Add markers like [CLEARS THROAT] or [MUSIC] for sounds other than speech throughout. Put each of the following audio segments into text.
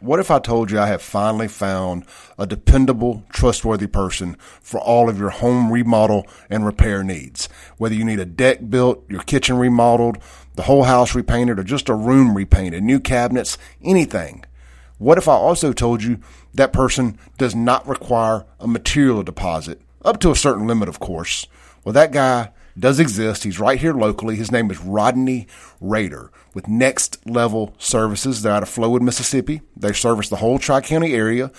What if I told you I have finally found a dependable, trustworthy person for all of your home remodel and repair needs? Whether you need a deck built, your kitchen remodeled, the whole house repainted, or just a room repainted, new cabinets, anything. What if I also told you that person does not require a material deposit, up to a certain limit, of course? Well, that guy does exist. He's right here locally. His name is Rodney Rader with Next Level Services. They're out of Flowood, Mississippi. They service the whole Tri County area.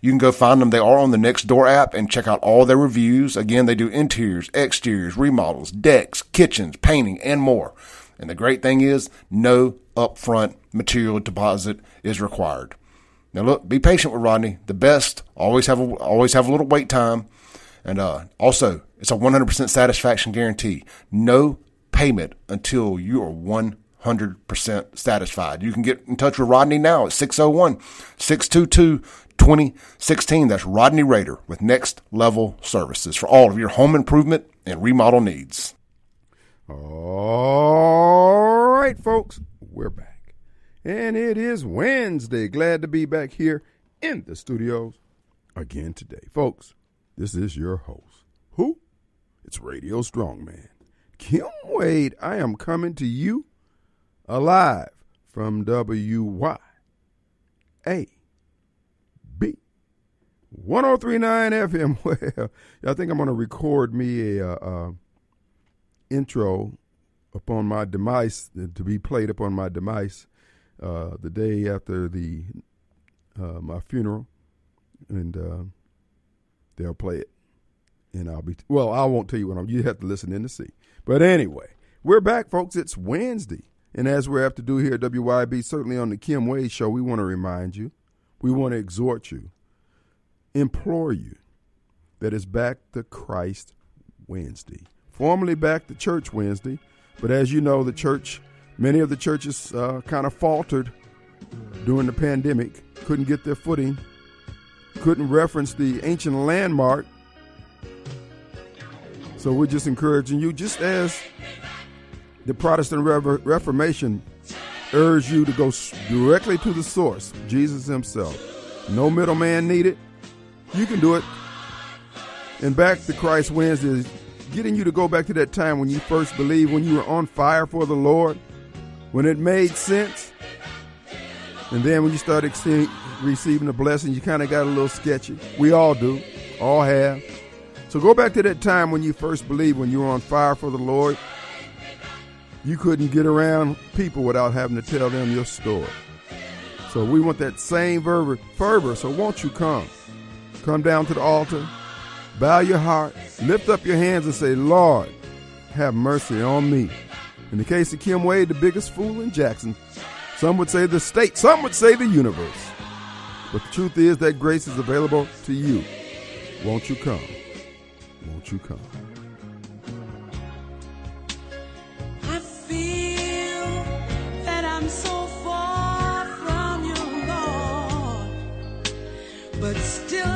You can go find them. They are on the Nextdoor app and check out all their reviews. Again, they do interiors, exteriors, remodels, decks, kitchens, painting, and more. And the great thing is, no upfront material deposit is required. Now, look, be patient with Rodney. The best always have a, always have a little wait time, and uh, also it's a 100% satisfaction guarantee. No payment until you are 100% satisfied. You can get in touch with Rodney now at 601 622 2016. That's Rodney Rader with Next Level Services for all of your home improvement and remodel needs. All right, folks, we're back. And it is Wednesday. Glad to be back here in the studios again today. Folks, this is your host. Who? It's Radio Strongman. Kim Wade, I am coming to you alive from WYAB 1039 FM. [LAUGHS] Well, I think I'm going to record me a uh, uh, intro upon my demise to be played upon my demise uh, the day after the uh, my funeral, and uh, they'll play it, and I'll be well. I won't tell you what I'm. You have to listen in to see. But anyway, we're back, folks. It's Wednesday, and as we have to do here at WYB, certainly on the Kim Wade Show, we want to remind you, we want to exhort you, implore you, that it's back to Christ Wednesday, formerly back to Church Wednesday, but as you know, the church, many of the churches uh, kind of faltered during the pandemic, couldn't get their footing, couldn't reference the ancient landmark. So we're just encouraging you, just as the Protestant Reformation urged you to go directly to the source, Jesus Himself. No middleman needed. You can do it. And back to Christ Wednesday, getting you to go back to that time when you first believed, when you were on fire for the Lord, when it made sense. And then when you started receiving the blessing, you kind of got a little sketchy. We all do, all have. So go back to that time when you first believed, when you were on fire for the Lord. You couldn't get around people without having to tell them your story. So we want that same fervor, fervor. So won't you come? Come down to the altar, bow your heart, lift up your hands, and say, Lord, have mercy on me. In the case of Kim Wade, the biggest fool in Jackson, some would say the state, some would say the universe. But the truth is that grace is available to you. Won't you come? Won't you come? I feel that I'm so far from you, but still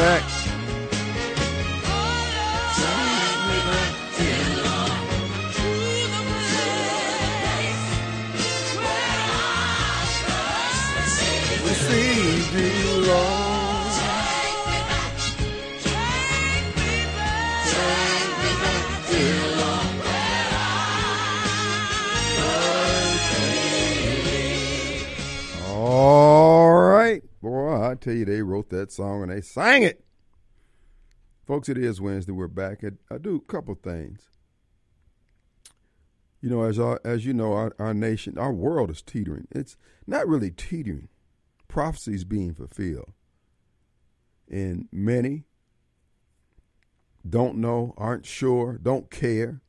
back. Tell you, they wrote that song and they sang it. Folks, it is Wednesday. We're back. I, do a couple things. You know, as our, as you know, our, our nation, our world is teetering. It's not really teetering. Prophecies being fulfilled, and many don't know, aren't sure, don't care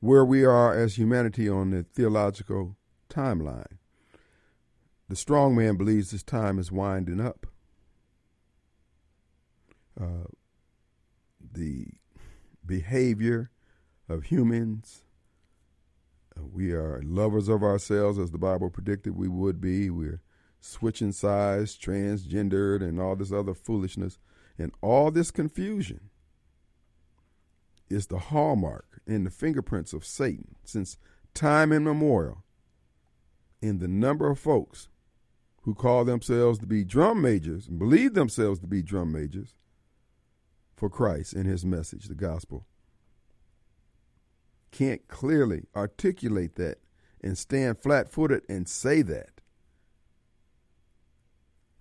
where we are as humanity on the theological timeline. The strong man believes this time is winding up. Uh, the behavior of humans. Uh, we are lovers of ourselves, as the Bible predicted we would be. We're switching sides, transgendered, and all this other foolishness. And all this confusion is the hallmark and the fingerprints of Satan since time immemorial in the number of folks who call themselves to be drum majors and believe themselves to be drum majors for Christ and his message, the gospel. Can't clearly articulate that and stand flat footed and say that.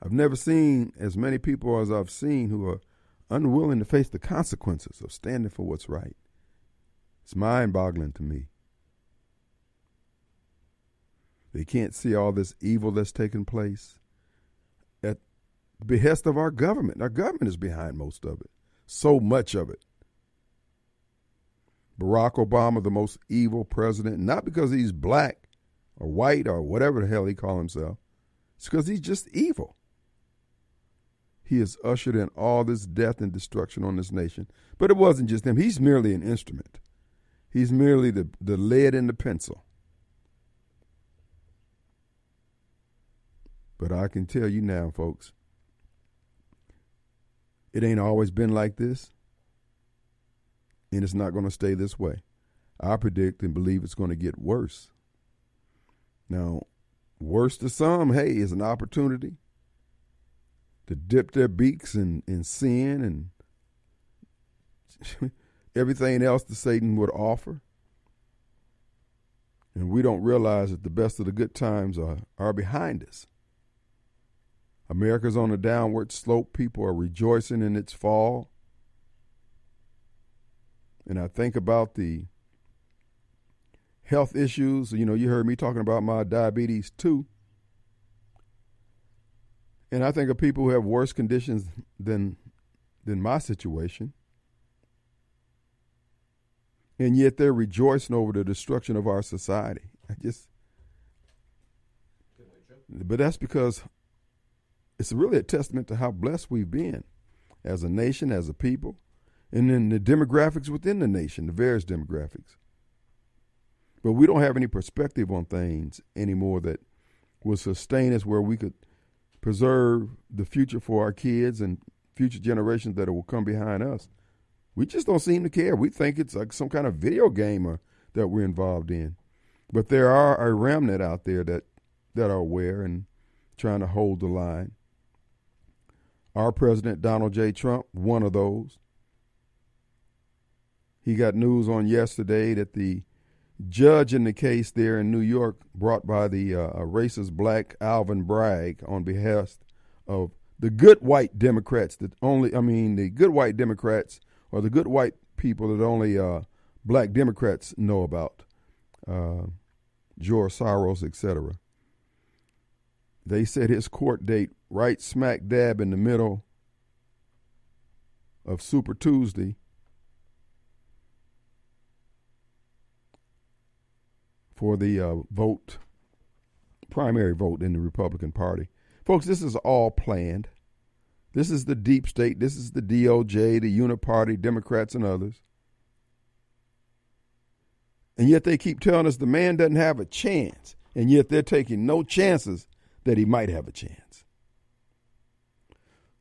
I've never seen as many people as I've seen who are unwilling to face the consequences of standing for what's right. It's mind boggling to me. They can't see all this evil that's taking place at behest of our government. Our government is behind most of it, so much of it. Barack Obama, the most evil president, not because he's black or white or whatever the hell he call himself. It's because he's just evil. He has ushered in all this death and destruction on this nation. But it wasn't just him. He's merely an instrument. He's merely the, the lead in the pencil. But I can tell you now, folks, it ain't always been like this, and it's not going to stay this way. I predict and believe it's going to get worse. Now, worse to some, hey, is an opportunity to dip their beaks in, in sin and [LAUGHS] everything else that Satan would offer. And we don't realize that the best of the good times are, are behind us. America's on a downward slope. People are rejoicing in its fall. And I think about the health issues. You know, you heard me talking about my diabetes too. And I think of people who have worse conditions than than my situation. And yet they're rejoicing over the destruction of our society. I just but that's because it's really a testament to how blessed we've been as a nation, as a people, and then the demographics within the nation, the various demographics. But we don't have any perspective on things anymore that will sustain us where we could preserve the future for our kids and future generations that will come behind us. We just don't seem to care. We think it's like some kind of video game that we're involved in. But there are a remnant out there that, that are aware and trying to hold the line. Our president, Donald J. Trump, one of those. He got news on yesterday that the judge in the case there in New York, brought by the uh, racist black Alvin Bragg on behalf of the good white Democrats that only, I mean, the good white Democrats or the good white people that only uh, black Democrats know about, uh, George Soros, etc. They set his court date right smack dab in the middle of Super Tuesday. For the uh, vote, primary vote in the Republican Party. Folks, this is all planned. This is the deep state. This is the DOJ, the Uniparty, Democrats, and others. And yet they keep telling us the man doesn't have a chance. And yet they're taking no chances that he might have a chance.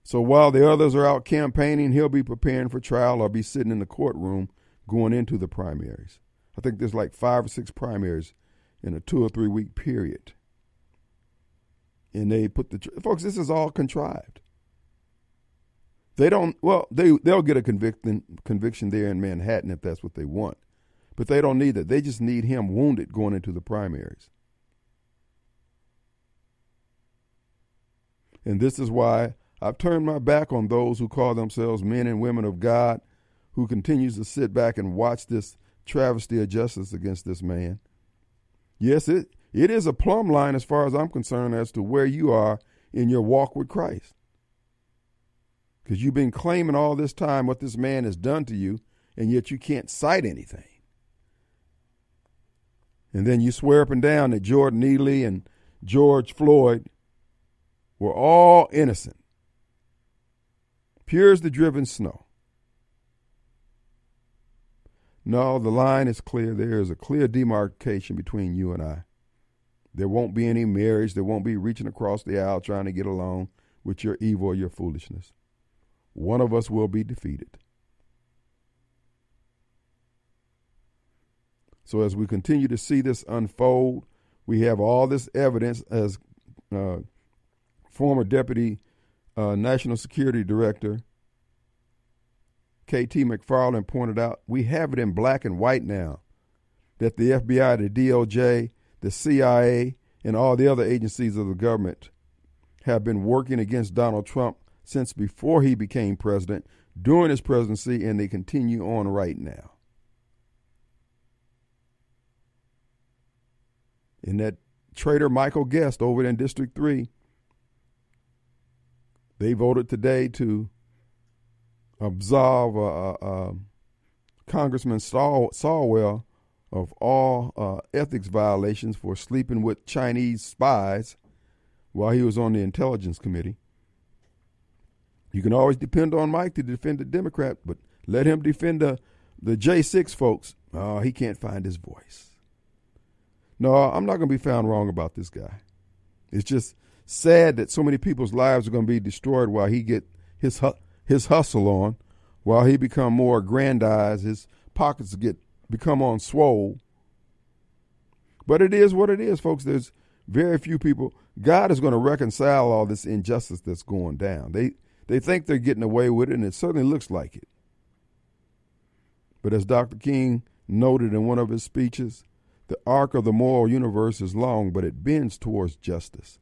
So while the others are out campaigning, he'll be preparing for trial or be sitting in the courtroom going into the primaries. I think there's like five or six primaries in a two or three week period. And they put the folks. This is all contrived. They don't. Well, they they'll get a conviction conviction there in Manhattan if that's what they want, but they don't need that. They just need him wounded going into the primaries. And this is why I've turned my back on those who call themselves men and women of God, who continues to sit back and watch this travesty of justice against this man. Yes, it, it is a plumb line as far as I'm concerned as to where you are in your walk with Christ. Because you've been claiming all this time what this man has done to you, and yet you can't cite anything. And then you swear up and down that Jordan Neely and George Floyd were all innocent, pure as the driven snow. No, the line is clear. There is a clear demarcation between you and I. There won't be any marriage. There won't be reaching across the aisle trying to get along with your evil or your foolishness. One of us will be defeated. So, as we continue to see this unfold, we have all this evidence as uh, former Deputy uh, National Security Director KT McFarland pointed out, we have it in black and white now that the FBI, the DOJ, the CIA, and all the other agencies of the government have been working against Donald Trump since before he became president, during his presidency, and they continue on right now. And that traitor Michael Guest over in District 3, they voted today to absolve uh, uh, Congressman Swalwell, of all uh, ethics violations for sleeping with Chinese spies while he was on the Intelligence Committee. You can always depend on Mike to defend the Democrat, but let him defend the, the J6 folks. Oh, he can't find his voice. No, I'm not going to be found wrong about this guy. It's just sad that so many people's lives are going to be destroyed while he get his his hustle on, while he become more aggrandized, his pockets get become on swole. But it is what it is, folks. There's very few people. God is going to reconcile all this injustice that's going down. They they think they're getting away with it, and it certainly looks like it. But as Dr. King noted in one of his speeches, the arc of the moral universe is long, but it bends towards justice.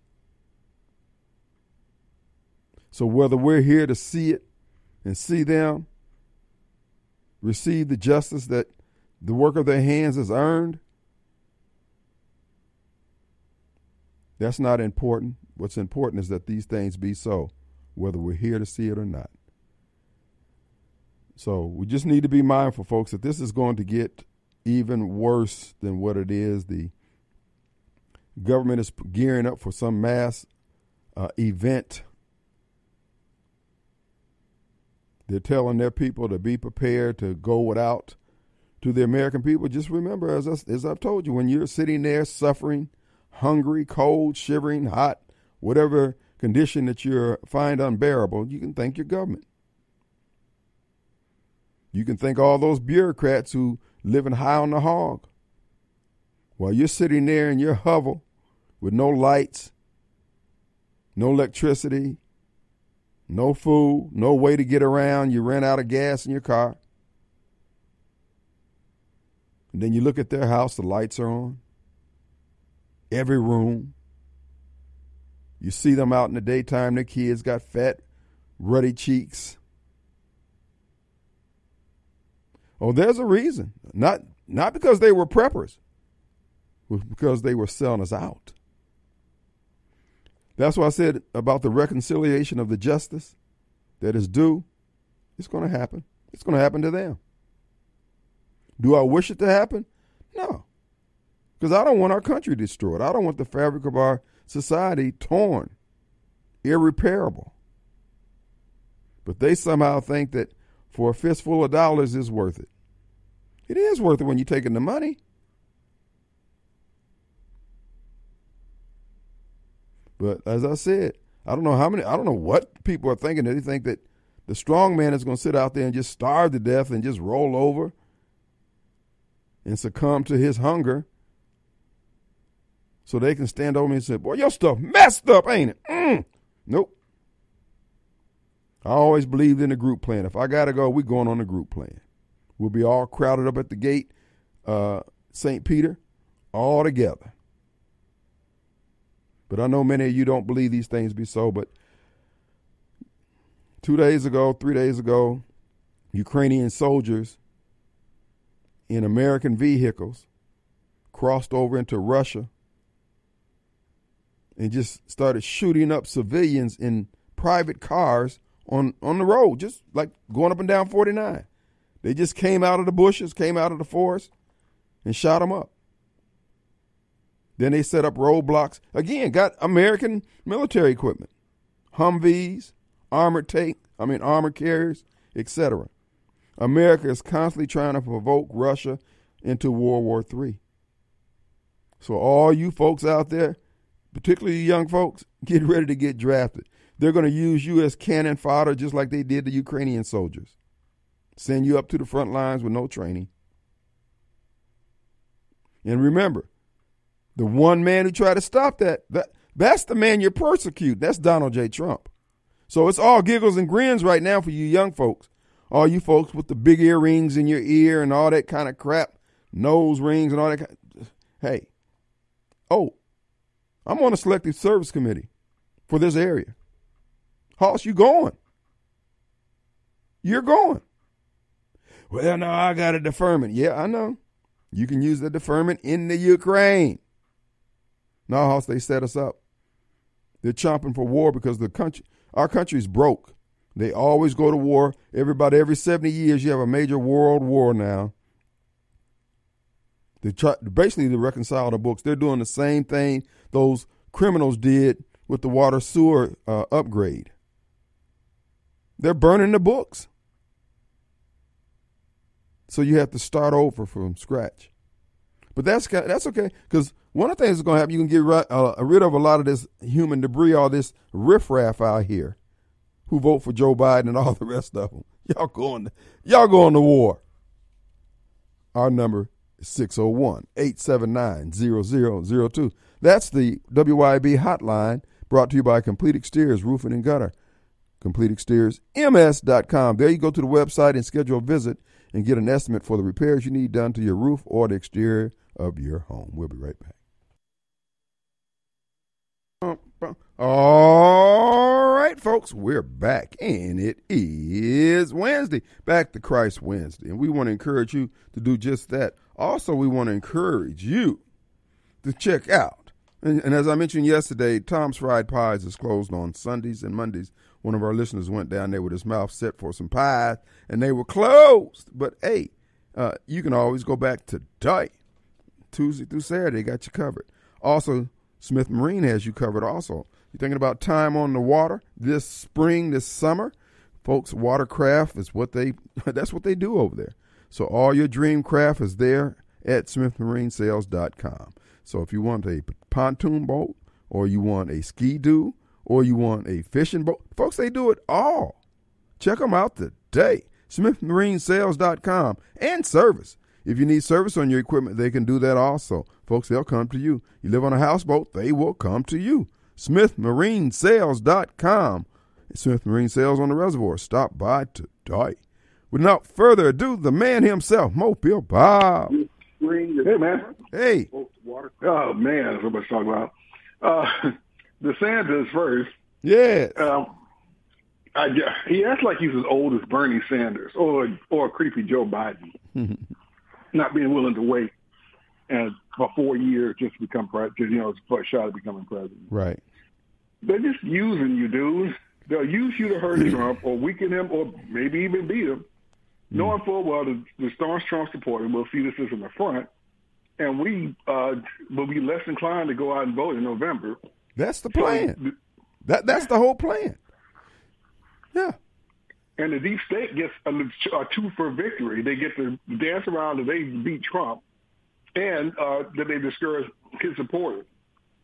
So whether we're here to see it and see them receive the justice that the work of their hands has earned, that's not important. What's important is that these things be so, whether we're here to see it or not. So we just need to be mindful, folks, that this is going to get even worse than what it is. The government is gearing up for some mass uh, event They're telling their people to be prepared to go without. To the American people, just remember, as, I, as I've told you, when you're sitting there suffering, hungry, cold, shivering, hot, whatever condition that you find unbearable, you can thank your government. You can thank all those bureaucrats who living high on the hog. While you're sitting there in your hovel with no lights, no electricity, no food, no way to get around. You ran out of gas in your car. And then you look at their house, the lights are on. Every room. You see them out in the daytime, their kids got fat, ruddy cheeks. Oh, there's a reason. Not not because they were preppers. Was because they were selling us out. That's why I said about the reconciliation of the justice that is due. It's going to happen. It's going to happen to them. Do I wish it to happen? No. Because I don't want our country destroyed. I don't want the fabric of our society torn, irreparable. But they somehow think that for a fistful of dollars is worth it. It is worth it when you're taking the money. But as I said, I don't know how many, I don't know what people are thinking. They think that the strong man is going to sit out there and just starve to death and just roll over and succumb to his hunger so they can stand over me and say, Boy, your stuff messed up, ain't it? Mm. Nope. I always believed in the group plan. If I got to go, we're going on the group plan. We'll be all crowded up at the gate, uh, St. Peter, all together. But I know many of you don't believe these things be so. But two days ago, three days ago, Ukrainian soldiers in American vehicles, crossed over into Russia, and just started shooting up civilians in private cars on, on the road, just like going up and down 49. They just came out of the bushes, came out of the forest, and shot them up. Then they set up roadblocks. Again, got American military equipment, Humvees, armored tank, I mean armored carriers, etc. America is constantly trying to provoke Russia into World War III. So all you folks out there, particularly you young folks, [LAUGHS] get ready to get drafted. They're going to use you as cannon fodder just like they did the Ukrainian soldiers. Send you up to the front lines with no training. And remember, the one man who tried to stop that, that that's the man you're persecuting. That's Donald J. Trump. So it's all giggles and grins right now for you young folks. All you folks with the big earrings in your ear and all that kind of crap, nose rings and all that kind Hey. Oh, I'm on a selective service committee for this area. Hoss, you going? You're going. Well, no, I got a deferment. Yeah, I know. You can use the deferment in the Ukraine. No, Hoss, they set us up. They're chomping for war because the country, our country's broke. They always go to war. Everybody, every 70 years, you have a major world war now. They try basically to reconcile the books. They're doing the same thing those criminals did with the water sewer uh, upgrade. They're burning the books. So you have to start over from scratch. But that's that's okay because one of the things that's going to happen, you can get rid, uh, rid of a lot of this human debris, all this riffraff out here, who vote for Joe Biden and all the rest of them. [LAUGHS] Y'all going, y'all going to war. Our number is 601-879-0002. That's the WYB hotline brought to you by Complete Exteriors Roofing and Gutter. CompleteExteriorsMS.com. There you go to the website and schedule a visit and get an estimate for the repairs you need done to your roof or the exterior of your home. We'll be right back. All right, folks, we're back, and it is Wednesday. Back to Christ Wednesday, and we want to encourage you to do just that. Also, we want to encourage you to check out, and, and as I mentioned yesterday, Tom's Fried Pies is closed on Sundays and Mondays. One of our listeners went down there with his mouth set for some pies, and they were closed. But hey, uh, you can always go back today, Tuesday through Saturday, got you covered. Also, Smith Marine has you covered also. You're thinking about time on the water this spring, this summer? Folks, watercraft is what they [LAUGHS] that's what they do over there. So all your dream craft is there at smithmarinesales.com. So if you want a pontoon boat or you want a ski doo or you want a fishing boat, folks, they do it all. Check them out today. smithmarinesales.com and service. If you need service on your equipment, they can do that also. Folks, they'll come to you. You live on a houseboat, they will come to you. SmithMarineSales.com. Smith Marine Sales on the Reservoir. Stop by today. Without further ado, the man himself, Mobile Bob. Hey, man. Hey, Oh, man, that's what I'm talking about. Uh, [LAUGHS] DeSantis first. yeah, Um, I, he acts like he's as old as Bernie Sanders or or creepy Joe Biden, [LAUGHS] not being willing to wait and for four years just to become president, you know, a shot at becoming president. right. They're just using you, dude. They'll use you to hurt Trump or weaken him or maybe even beat him, knowing full well the, the staunch Trump supporter will see this as an affront, and we uh, will be less inclined to go out and vote in November. That's the plan. That that's the whole plan. Yeah. And the deep state gets a, a two for victory. They get to dance around that they beat Trump and uh, that they discourage his supporters.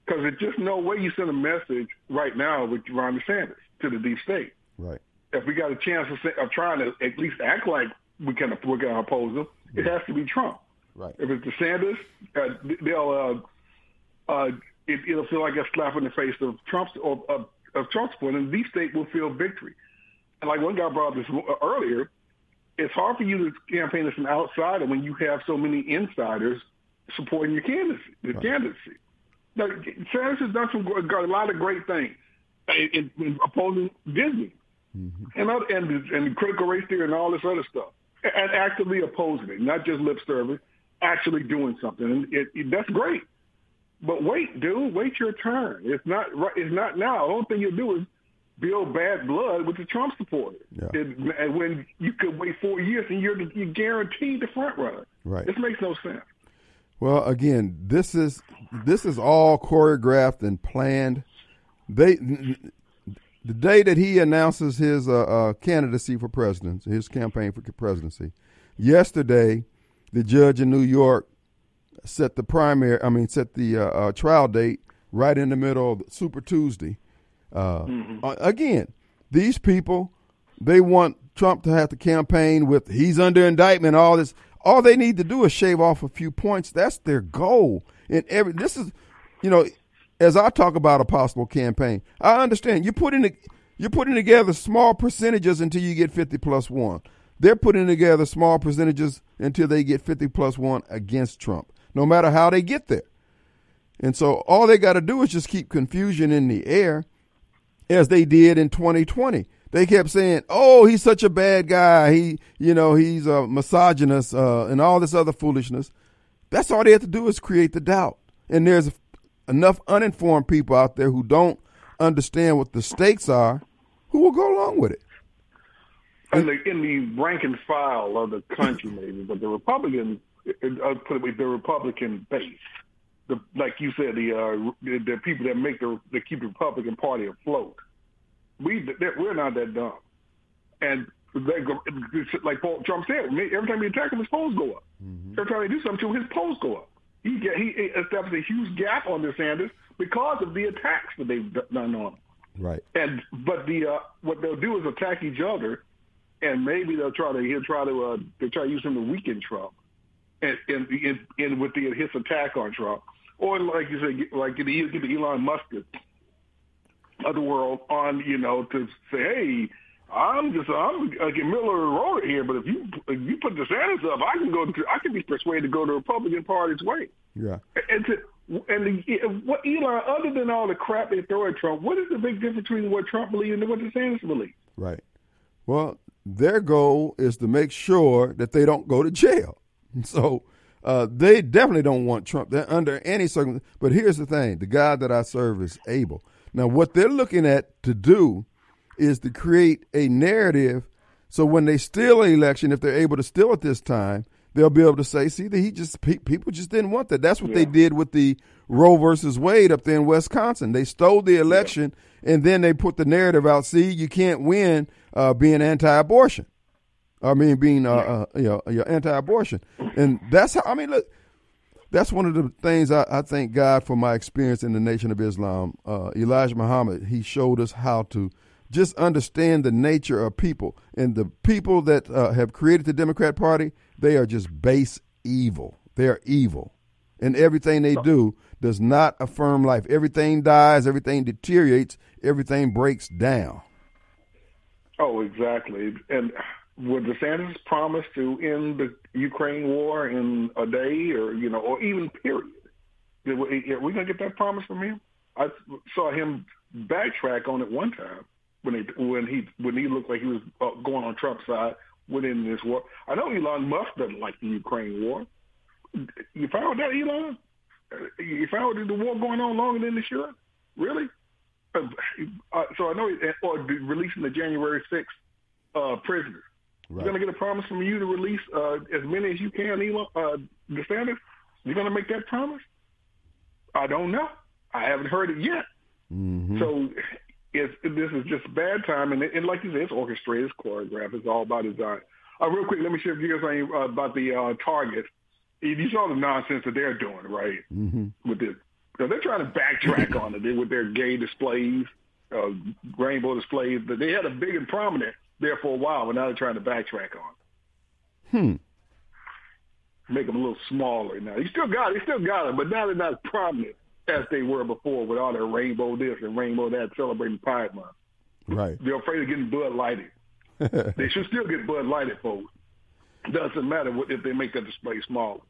Because there's just no way you send a message right now with Ron DeSantis to the deep state. Right. If we got a chance of, of trying to at least act like we can we're going to oppose him, it has to be Trump. Right. If it's DeSantis, uh, they'll uh, uh, it, it'll feel like a slap in the face of Trump's of, of, of Trump's point, and the deep state will feel victory. And like one guy brought up this uh, earlier, it's hard for you to campaign as an outsider when you have so many insiders supporting your candidacy. The candidacy. Now, DeSantis has done some a lot of great things in, in opposing Disney mm-hmm. and other, and and critical race theory and all this other stuff. and actively opposing it, not just lip service, actually doing something. And it, it, that's great. But wait, dude, wait your turn. It's not right. It's not now. The only thing you'll do is build bad blood with the Trump supporters. Yeah. And when you could wait four years and you're you're guaranteed the front runner. Right. This makes no sense. Well, again, this is this is all choreographed and planned. They the day that he announces his uh, uh, candidacy for president, his campaign for presidency, yesterday, the judge in New York set the primary. I mean, set the uh, uh, trial date right in the middle of Super Tuesday. Uh, uh, Again, these people they want Trump to have to campaign with he's under indictment. All this. All they need to do is shave off a few points. That's their goal. And every this is, you know, as I talk about a possible campaign, I understand you're putting the, you're putting together small percentages until you get 50 plus one. They're putting together small percentages until they get 50 plus one against Trump, no matter how they get there. And so all they got to do is just keep confusion in the air, as they did in 2020. They kept saying, "Oh, he's such a bad guy. He, you know, he's a misogynist uh, and all this other foolishness." That's all they have to do is create the doubt. And there's enough uninformed people out there who don't understand what the stakes are, who will go along with it. in the in the rank and file of the country, maybe, but the Republican, uh, put it with the Republican base, the like you said, the uh, the, the people that make the that keep the Republican Party afloat. We we're not that dumb, and they go like Paul Trump said. Every time we attack him, his polls go up. Every time they do something to him, his polls go up. He get he established a huge gap on DeSantis because of the attacks that they've done on him. Right. And but the uh, what they'll do is attack each other, and maybe they'll try to he'll try to uh, they'll try to use him to weaken Trump, and and, and, and with the his attack on Trump, or like you said, like get the, get the Elon Musk of the world on you know to say hey. I'm just I'm like a Miller Road here, but if you if you put DeSantis up, I can go to I can be persuaded to go to the Republican Party's way. Yeah. And to, and the, what Elon, other than all the crap they throw at Trump, what is the big difference between what Trump believes and what DeSantis believe? Right. Well, their goal is to make sure that they don't go to jail. [LAUGHS] So uh, they definitely don't want Trump They're under any circumstance. But here's the thing: the God that I serve is able. Now, what they're looking at to do is to create a narrative. So when they steal an election, if they're able to steal it this time, they'll be able to say, "See, that he just pe- people just didn't want that." That's what they did with the Roe versus Wade up there in Wisconsin. They stole the election, and then they put the narrative out. See, you can't win uh, being anti-abortion. I mean, being uh, uh, you know, you're anti-abortion, and that's how. I mean, look, that's one of the things I, I thank God for my experience in the Nation of Islam. Uh, Elijah Muhammad, he showed us how to just understand the nature of people, and the people that uh, have created the Democrat Party, they are just base evil. They are evil, and everything they do does not affirm life. Everything dies, everything deteriorates, everything breaks down. Oh, exactly. And would DeSantis promise to end the Ukraine war in a day, or you know, or even period? Are we are we gonna get that promise from him? I saw him backtrack on it one time when he when he when he looked like he was uh, going on Trump's side within this war. I know Elon Musk doesn't like the Ukraine war. You found that, Elon? You found the war going on longer than it should? Really? Uh, so I know, or releasing the January 6th uh, prisoners. You're going to get a promise from you to release uh, as many as you can, Elon, uh, DeSantis? You're going to make that promise? I don't know. I haven't heard it yet. So it's, this is just bad time, and, and like you said, it's orchestrated, it's choreographed, it's all by design. Uh, real quick, let me shift gears on you uh, about the uh, target. You saw the nonsense that they're doing, right? Mm-hmm. With this, because they're trying to backtrack [LAUGHS] on it with their gay displays, uh, rainbow displays. But they had a big and prominent there for a while, but now they're trying to backtrack on. Hmm. Make them a little smaller now. You still got it, you still got it, but now they're not as prominent as they were before with all their rainbow this and rainbow that celebrating Pride Month. Right. They're afraid of getting Bud lighted. [LAUGHS] they should still get Bud lighted, folks. Doesn't matter what, if they make that display smaller.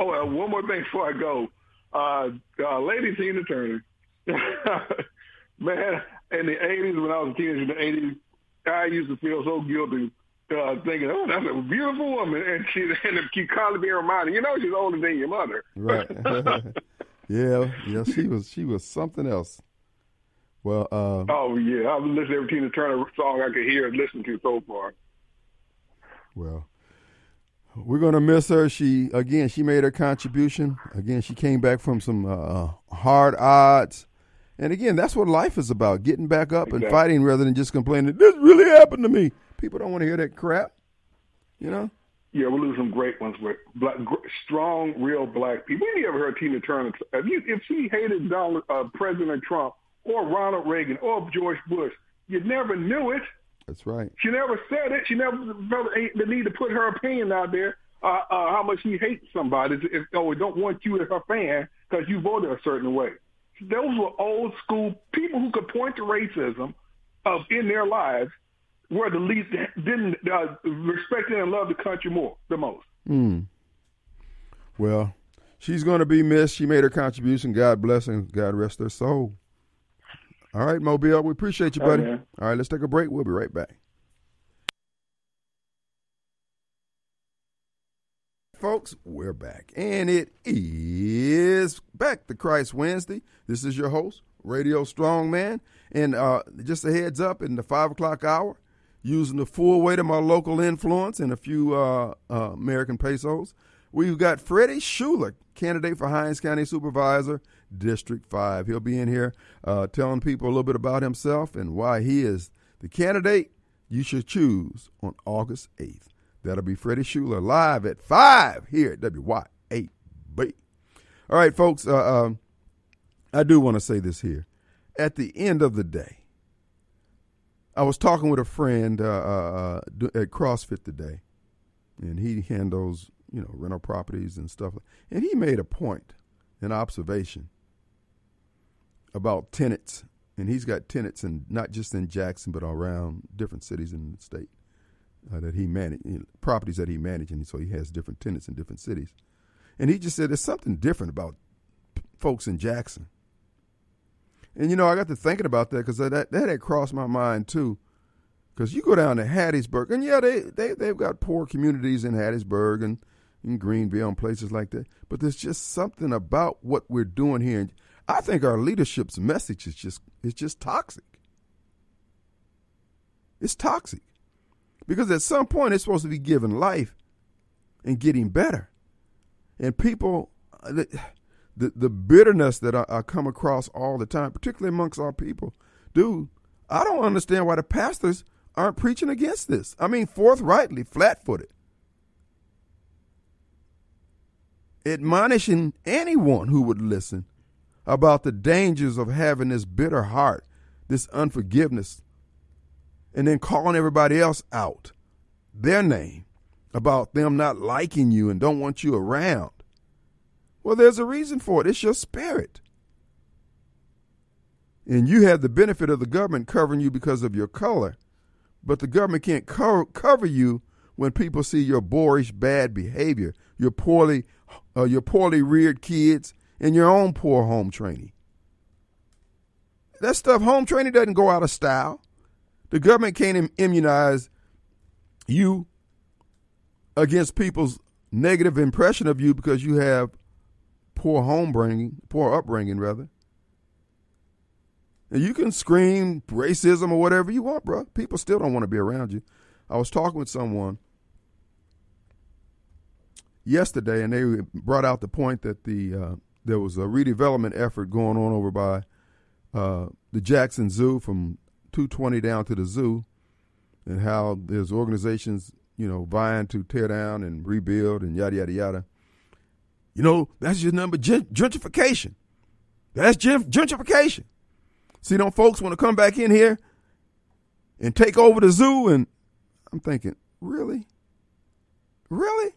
Oh, uh, one more thing before I go. Uh, uh, Lady Tina Turner, man, in the 80s, when I was a teenager in the 80s, I used to feel so guilty uh, thinking, "Oh, that's a beautiful woman," [LAUGHS] and she and she constantly being reminded, you know, she's older than your mother. Right. [LAUGHS] [LAUGHS] yeah, yeah, she was she was something else. Well, uh, Oh yeah, I've listened to every Tina Turner song I could hear and listen to so far. well, we're gonna miss her. She again, she made her contribution. Again, she came back from some uh, hard odds, and again, that's what life is about: getting back up and fighting rather than just complaining. This really happened to me. People don't want to hear that crap. You know. Yeah, we lose some great ones with black, strong, real black people. We never heard Tina Turner. If, you, if she hated Donald, uh, President Trump or Ronald Reagan or George Bush, you never knew it. That's right. She never said it. She never felt the need to put her opinion out there. Uh, uh, how much she hates somebody, if, or don't want you as her fan because you voted a certain way. Those were old school people who could point to racism of in their lives were the least didn't uh, respect and love the country more the most. Well, she's going to be missed. She made her contribution. God bless and God rest her soul. All right, Mobile, we appreciate you, buddy. Amen. All right, let's take a break. We'll be right back. Folks, we're back. And it is back to Christ Wednesday. This is your host, Radio Strongman. And uh, just a heads up in the five o'clock hour, using the full weight of my local influence and a few uh, uh, American pesos, we've got Freddie Schuler, candidate for Hinds County Supervisor, District 5. He'll be in here uh, telling people a little bit about himself and why he is the candidate you should choose on August 8th. That'll be Freddie Schuler live at 5 here at WYAB. All right, folks, uh, um, I do want to say this here. At the end of the day, I was talking with a friend uh, uh, uh, at CrossFit today, and he handles you know rental properties and stuff. And he made a point, an observation about tenants, and he's got tenants in not just in Jackson but around different cities in the state uh, that he managed, you know, properties that he managed, and so he has different tenants in different cities. And he just said there's something different about folks in Jackson. And you know, I got to thinking about that because that that had crossed my mind too. Because you go down to Hattiesburg, and yeah, they they they've got poor communities in Hattiesburg and in Greenville and places like that. But there's just something about what we're doing here. And I think our leadership's message is just is just toxic. It's toxic because at some point it's supposed to be giving life and getting better, and people. The, the, the bitterness that I, I come across all the time, particularly amongst our people, dude, I don't understand why the pastors aren't preaching against this. I mean, forthrightly, flat footed. Admonishing anyone who would listen about the dangers of having this bitter heart, this unforgiveness, and then calling everybody else out, their name, about them not liking you and don't want you around. Well, there's a reason for it. It's your spirit. And you have the benefit of the government covering you because of your color, but the government can't co- cover you when people see your boorish bad behavior, your poorly, uh, your poorly reared kids, and your own poor home training. That stuff, home training doesn't go out of style. The government can't immunize you against people's negative impression of you because you have poor home bringing, poor upbringing, rather. And you can scream racism or whatever you want, bro. People still don't want to be around you. I was talking with someone yesterday, and they brought out the point that the uh, there was a redevelopment effort going on over by uh, the Jackson Zoo from 220 down to the zoo, and how there's organizations, you know, vying to tear down and rebuild and yada yada yada. You know, that's your number gentrification. That's gentrification. See, them folks want to come back in here and take over the zoo, and I'm thinking, really, really?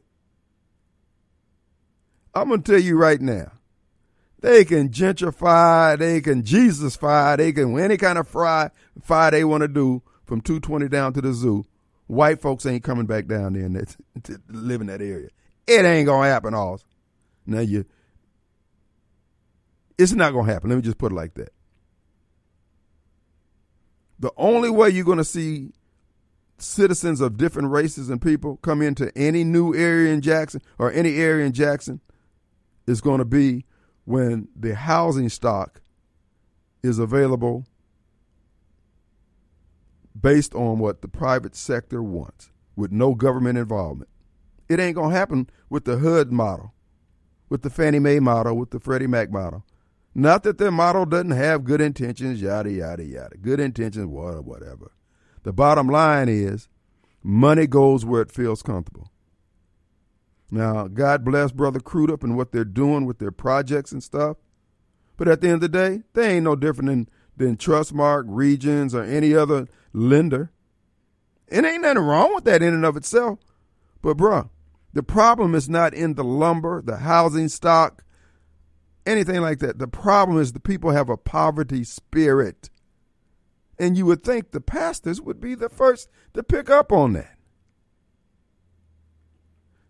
I'm gonna tell you right now, they can gentrify, they can Jesusfy, they can any kind of fry fire they want to do from 220 down to the zoo. White folks ain't coming back down there and [LAUGHS] to live in that area. It ain't gonna happen, Oz. Now you, it's not gonna happen. Let me just put it like that. The only way you're gonna see citizens of different races and people come into any new area in Jackson or any area in Jackson is going to be when the housing stock is available based on what the private sector wants with no government involvement. It ain't going to happen with the HUD model, with the Fannie Mae model, with the Freddie Mac model. Not that their model doesn't have good intentions, yada, yada, yada. Good intentions, whatever, whatever. The bottom line is money goes where it feels comfortable. Now, God bless Brother Crudup and what they're doing with their projects and stuff. But at the end of the day, they ain't no different than, than Trustmark, Regions, or any other lender. And ain't nothing wrong with that in and of itself. But, bruh, the problem is not in the lumber, the housing stock, anything like that. The problem is the people have a poverty spirit. And you would think the pastors would be the first to pick up on that.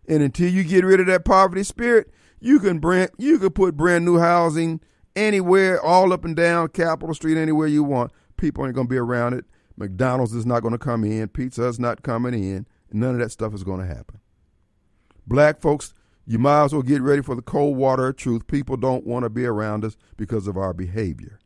And until you get rid of that poverty spirit, you can brand you could put brand new housing anywhere, all up and down Capitol Street, anywhere you want. People ain't gonna be around it. McDonald's is not gonna come in, Pizza is not coming in, none of that stuff is gonna happen. Black folks, you might as well get ready for the cold water of truth. People don't want to be around us because of our behavior.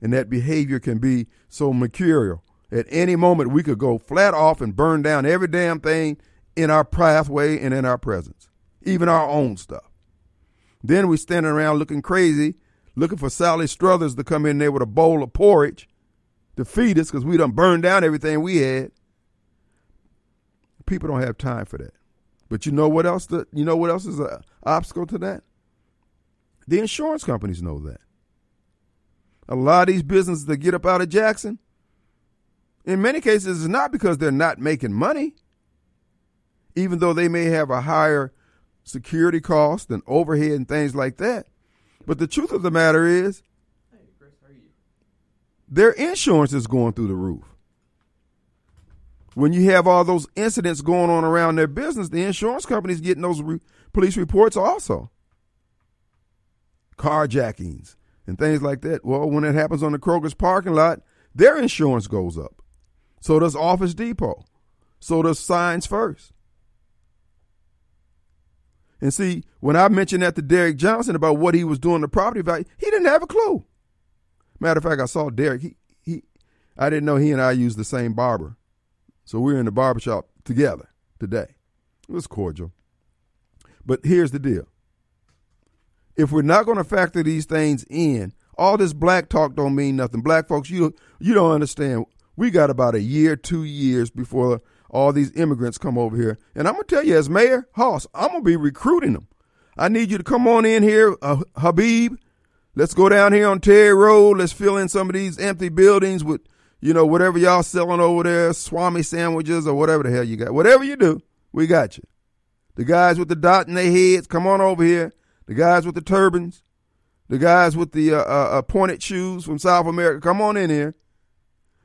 And that behavior can be so mercurial. At any moment, we could go flat off and burn down every damn thing in our pathway and in our presence, even our own stuff. Then we standing around looking crazy, looking for Sally Struthers to come in there with a bowl of porridge to feed us because we done burned down everything we had. People don't have time for that. But you know what else? The, you know what else is an obstacle to that? The insurance companies know that. A lot of these businesses that get up out of Jackson, in many cases, it's not because they're not making money, even though they may have a higher security cost and overhead and things like that. But the truth of the matter is, their insurance is going through the roof. When you have all those incidents going on around their business, the insurance company's getting those re- police reports also. Carjackings and things like that. Well, when it happens on the Kroger's parking lot, their insurance goes up. So does Office Depot. So does Signs First. And see, when I mentioned that to Derrick Johnson about what he was doing to property value, he didn't have a clue. Matter of fact, I saw Derrick. He, he I didn't know he and I used the same barber. So we are in the barbershop together today. It was cordial. But here's the deal. If we're not going to factor these things in, all this black talk don't mean nothing. Black folks, you you don't understand. We got about a year, two years before all these immigrants come over here. And I'm going to tell you, as mayor, Hoss, I'm going to be recruiting them. I need you to come on in here, uh, Habib. Let's go down here on Terry Road. Let's fill in some of these empty buildings with, you know, whatever y'all selling over there, swami sandwiches or whatever the hell you got. Whatever you do, we got you. The guys with the dot in their heads, come on over here. The guys with the turbans, the guys with the uh, uh, uh pointed shoes from South America, come on in here.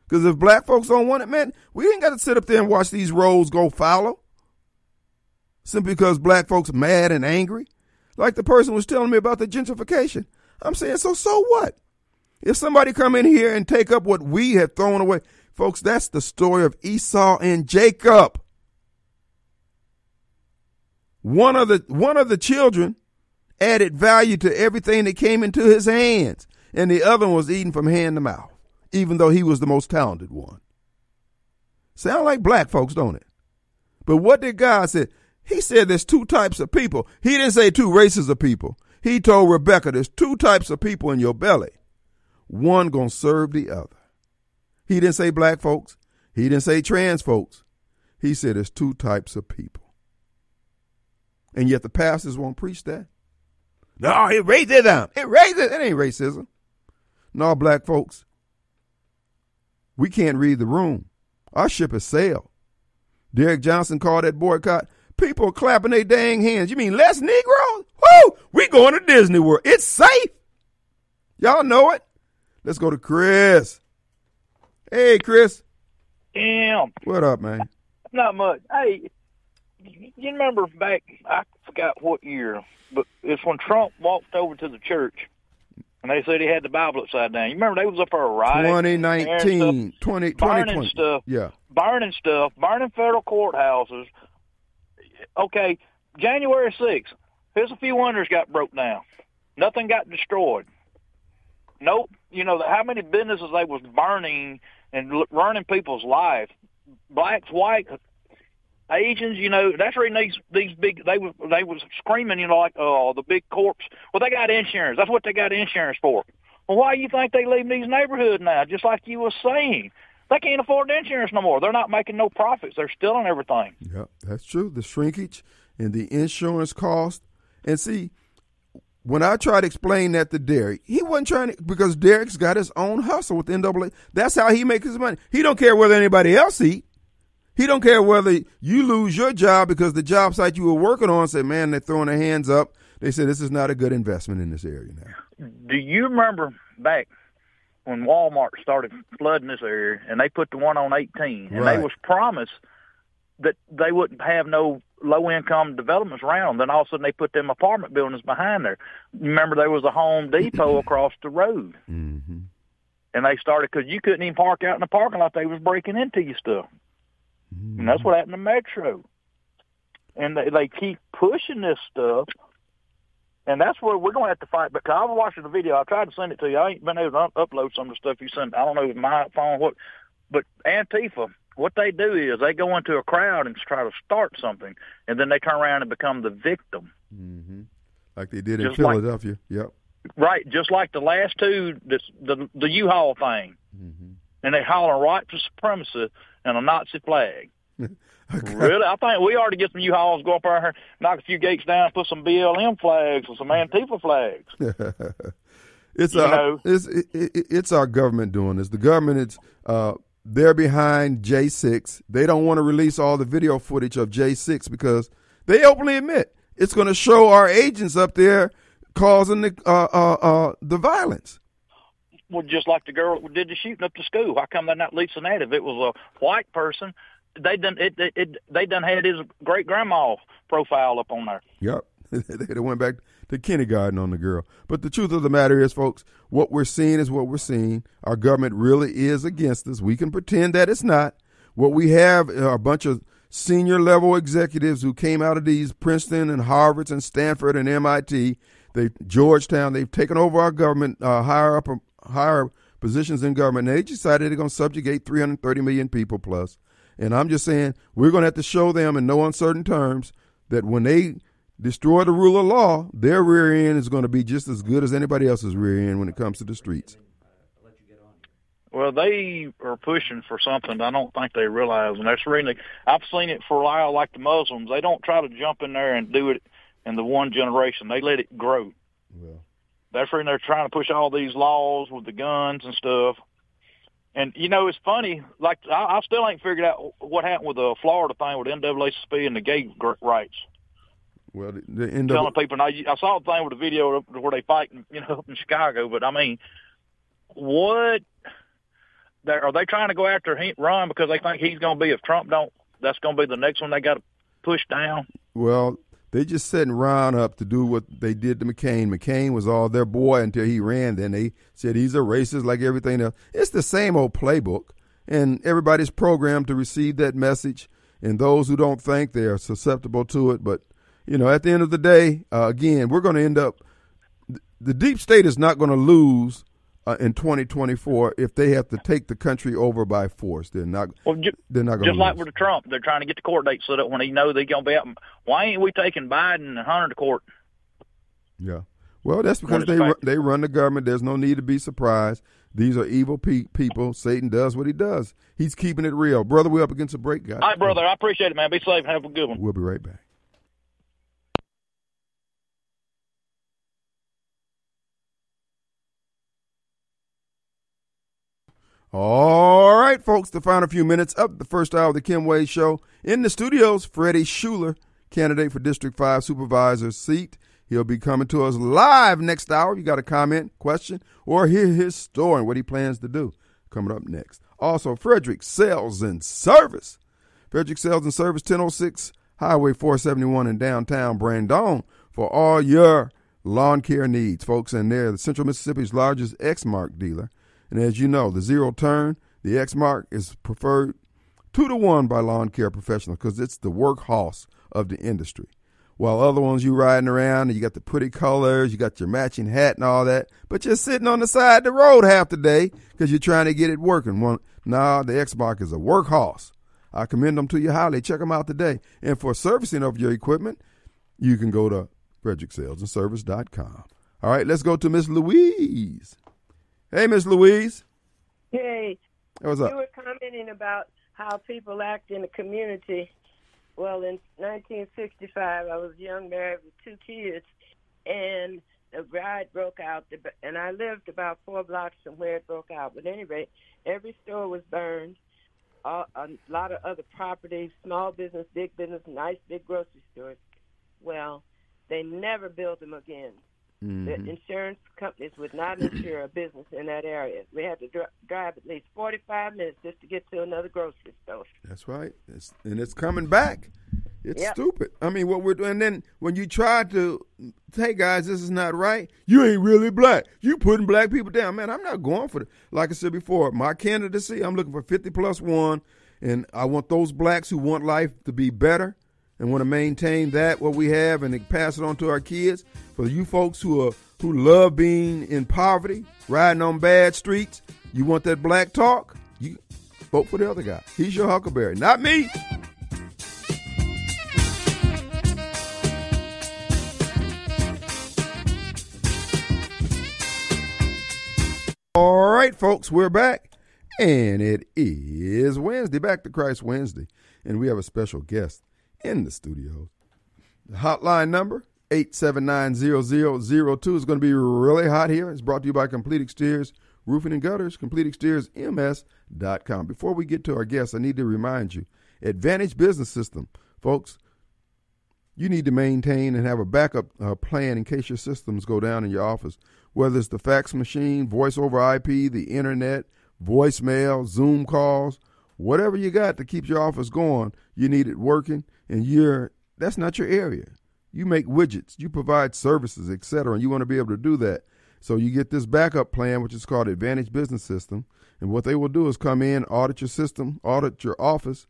Because if black folks don't want it, man, we ain't got to sit up there and watch these roads go fallow. Simply because black folks mad and angry. Like the person was telling me about the gentrification. I'm saying, so so what? If somebody come in here and take up what we have thrown away, folks, that's the story of Esau and Jacob. One of the one of the children added value to everything that came into his hands, and the other one was eating from hand to mouth even though he was the most talented one. Sound like black folks, don't it? But what did God say? He said there's two types of people. He didn't say two races of people. He told Rebecca there's two types of people in your belly. One gonna serve the other. He didn't say black folks. He didn't say trans folks. He said there's two types of people. And yet the pastors won't preach that. No, it raises racism. It raises. It ain't racism. No, black folks. We can't read the room. Our ship has sailed. Derrick Johnson called that boycott. People clapping their dang hands. You mean less Negroes? Woo! We going to Disney World. It's safe. Y'all know it. Let's go to Chris. Hey, Chris. Damn, What up, man? not much. Hey, you remember back? I forgot what year, but it's when Trump walked over to the church and they said he had the Bible upside down. You remember they was up there rioting, tearing 2019, 20, stuff, burning stuff, Yeah. burning stuff, burning federal courthouses. Okay, January 6th, here's a few wonders got broke down. Nothing got destroyed. Nope. You know, how many businesses they was burning and l- ruining people's life. Blacks, whites, Asians, you know, that's reason these these big they was they was screaming, you know, like oh the big corpse. Well, they got insurance. That's what they got insurance for. Well, why do you think they leave these neighborhoods now? Just like you was saying, they can't afford insurance no more. They're not making no profits. They're stealing everything. Yeah, that's true. The shrinkage and the insurance cost. And see, when I tried to explain that to Derrick, he wasn't trying to because Derrick's got his own hustle with NAA. That's how he makes his money. He don't care whether anybody else eat. He don't care whether you lose your job because the job site you were working on said, "Man, they're throwing their hands up." They said this is not a good investment in this area now. Do you remember back when Walmart started flooding this area and they put the one on 18 and Right. they was promised that they wouldn't have no low income developments around. Then all of a sudden they put them apartment buildings behind there. Remember there was a Home Depot [LAUGHS] across the road Mm-hmm. and they started because you couldn't even park out in the parking lot. They was breaking into your stuff. And that's what happened to Metro. And they, they keep pushing this stuff. And that's where we're going to have to fight. Because I was watching the video. I tried to send it to you. I ain't been able to up- upload some of the stuff you sent. I don't know if my phone, what. But Antifa, what they do is they go into a crowd and try to start something. And then they turn around and become the victim. Mm-hmm. Like they did in Just like- Philadelphia. yep. Right, just like the last two, this, the the U-Haul thing, Mm-hmm. And they hollering white supremacy and a Nazi flag. [LAUGHS] Really, I think we ought to get some U-Hauls, go up there, knock a few gates down, put some BLM flags or some Antifa flags. [LAUGHS] it's You our know. it's it, it, it's our government doing this. The government is uh they're behind J six. They don't want to release all the video footage of J six because they openly admit it's going to show our agents up there causing the uh uh uh the violence. Well, just like the girl who did the shooting up the school. How come they're not releasing that? If it was a white person, they done it. it, it they done had his great grandma profile up on there. Yep. [LAUGHS] they went back to kindergarten on the girl. But the truth of the matter is, folks, what we're seeing is what we're seeing. Our government really is against us. We can pretend that it's not. What we have are a bunch of senior level executives who came out of these Princeton and Harvards and Stanford and MIT. They Georgetown. They've taken over our government, uh, higher up, higher positions in government. They decided they're going to subjugate 330 million people plus. And I'm just saying we're going to have to show them in no uncertain terms that when they destroy the rule of law, their rear end is going to be just as good as anybody else's rear end when it comes to the streets. Well, they are pushing for something I don't think they realize, and that's really I've seen it for a while. Like the Muslims, they don't try to jump in there and do it in the one generation. They let it grow. That's when they're trying to push all these laws with the guns and stuff. And you know, it's funny. Like I, I still ain't figured out what happened with the Florida thing with NAACP and the gay gr- rights. well, the, the end Telling people, now, I I saw the thing with the video where they fight, you know, [LAUGHS] up in Chicago. But I mean, what? They're, they trying to go after Ron because they think he's going to be if Trump don't? That's going to be the next one they got to push down. well, they just setting Ron up to do what they did to McCain. McCain was all their boy until he ran. Then they said he's a racist like everything else. It's the same old playbook, and everybody's programmed to receive that message. And those who don't think they are susceptible to it. But you know, at the end of the day, uh, again, we're going to end up. The deep state is not going to lose uh, in 2024 if they have to take the country over by force. They're not. Well, ju- They're not going just to like lose. with the Trump, they're trying to get the court date set up when he know they're going to be out. Why ain't we taking Biden and Hunter to court? Yeah. Well, that's because they run, they run the government. There's no need to be surprised. These are evil pe- people. Satan does what he does. He's keeping it real, brother. We're up against a break, guys. All right, brother, I appreciate it, man. Be safe have a good one. We'll be right back. All right, folks, the final few minutes of the first hour of the Kim Wade Show. In the studios, Freddie Schuller, candidate for District 5 Supervisor's seat. He'll be coming to us live next hour. You got a comment, question, or hear his story and what he plans to do, coming up next. Also, Frederick Sales and Service. Frederick Sales and Service, 1006 Highway 471 in downtown Brandon for all your lawn care needs, folks. And they're the Central Mississippi's largest Exmark dealer. And as you know, the zero turn, the Exmark is preferred two to one by lawn care professionals because it's the workhorse of the industry. While other ones you riding around and you got the pretty colors, you got your matching hat and all that, but you're sitting on the side of the road half the day because you're trying to get it working. One, nah, the Exmark is a workhorse. I commend them to you highly. Check them out today. And for servicing of your equipment, you can go to fredericksalesandservice.com. All right, let's go to Miss Louise. Hey, Miss Louise. Hey, What's you up? were commenting about how people act in the community. Well, in 1965, I was young, married with two kids, and the riot broke out. And I lived about four blocks from where it broke out. But at any rate, every store was burned. A, a lot of other properties, small business, big business, nice big grocery stores. Well, they never built them again. Mm-hmm. The insurance companies would not insure a business in that area. We had to dri- drive at least 45 minutes just to get to another grocery store. That's right. It's, and it's coming back. It's Yep. stupid. I mean, what we're doing. And then when you try to, hey guys, this is not right. You ain't really black. You putting black people down, man. I'm not going for it. Like I said before, my candidacy, I'm looking for 50 plus one, and I want those blacks who want life to be better and want to maintain that what we have and pass it on to our kids. For you folks who are who love being in poverty, riding on bad streets, you want that black talk. You vote for the other guy. He's your huckleberry, not me. All right, folks, we're back. And it is Wednesday, back to Christ Wednesday. And we have a special guest in the studio. The hotline number, 879-0002, is going to be really hot here. It's brought to you by Complete Exteriors, Roofing and Gutters, CompleteExteriorsMS.com. Before we get to our guests, I need to remind you, Advantage Business System, folks, you need to maintain and have a backup uh, plan in case your systems go down in your office. Whether it's the fax machine, voice over IP, the internet, voicemail, Zoom calls, whatever you got to keep your office going, you need it working. And you're that's not your area. You make widgets, you provide services, etc. And you want to be able to do that. So you get this backup plan, which is called Advantage Business System. And what they will do is come in, audit your system, audit your office,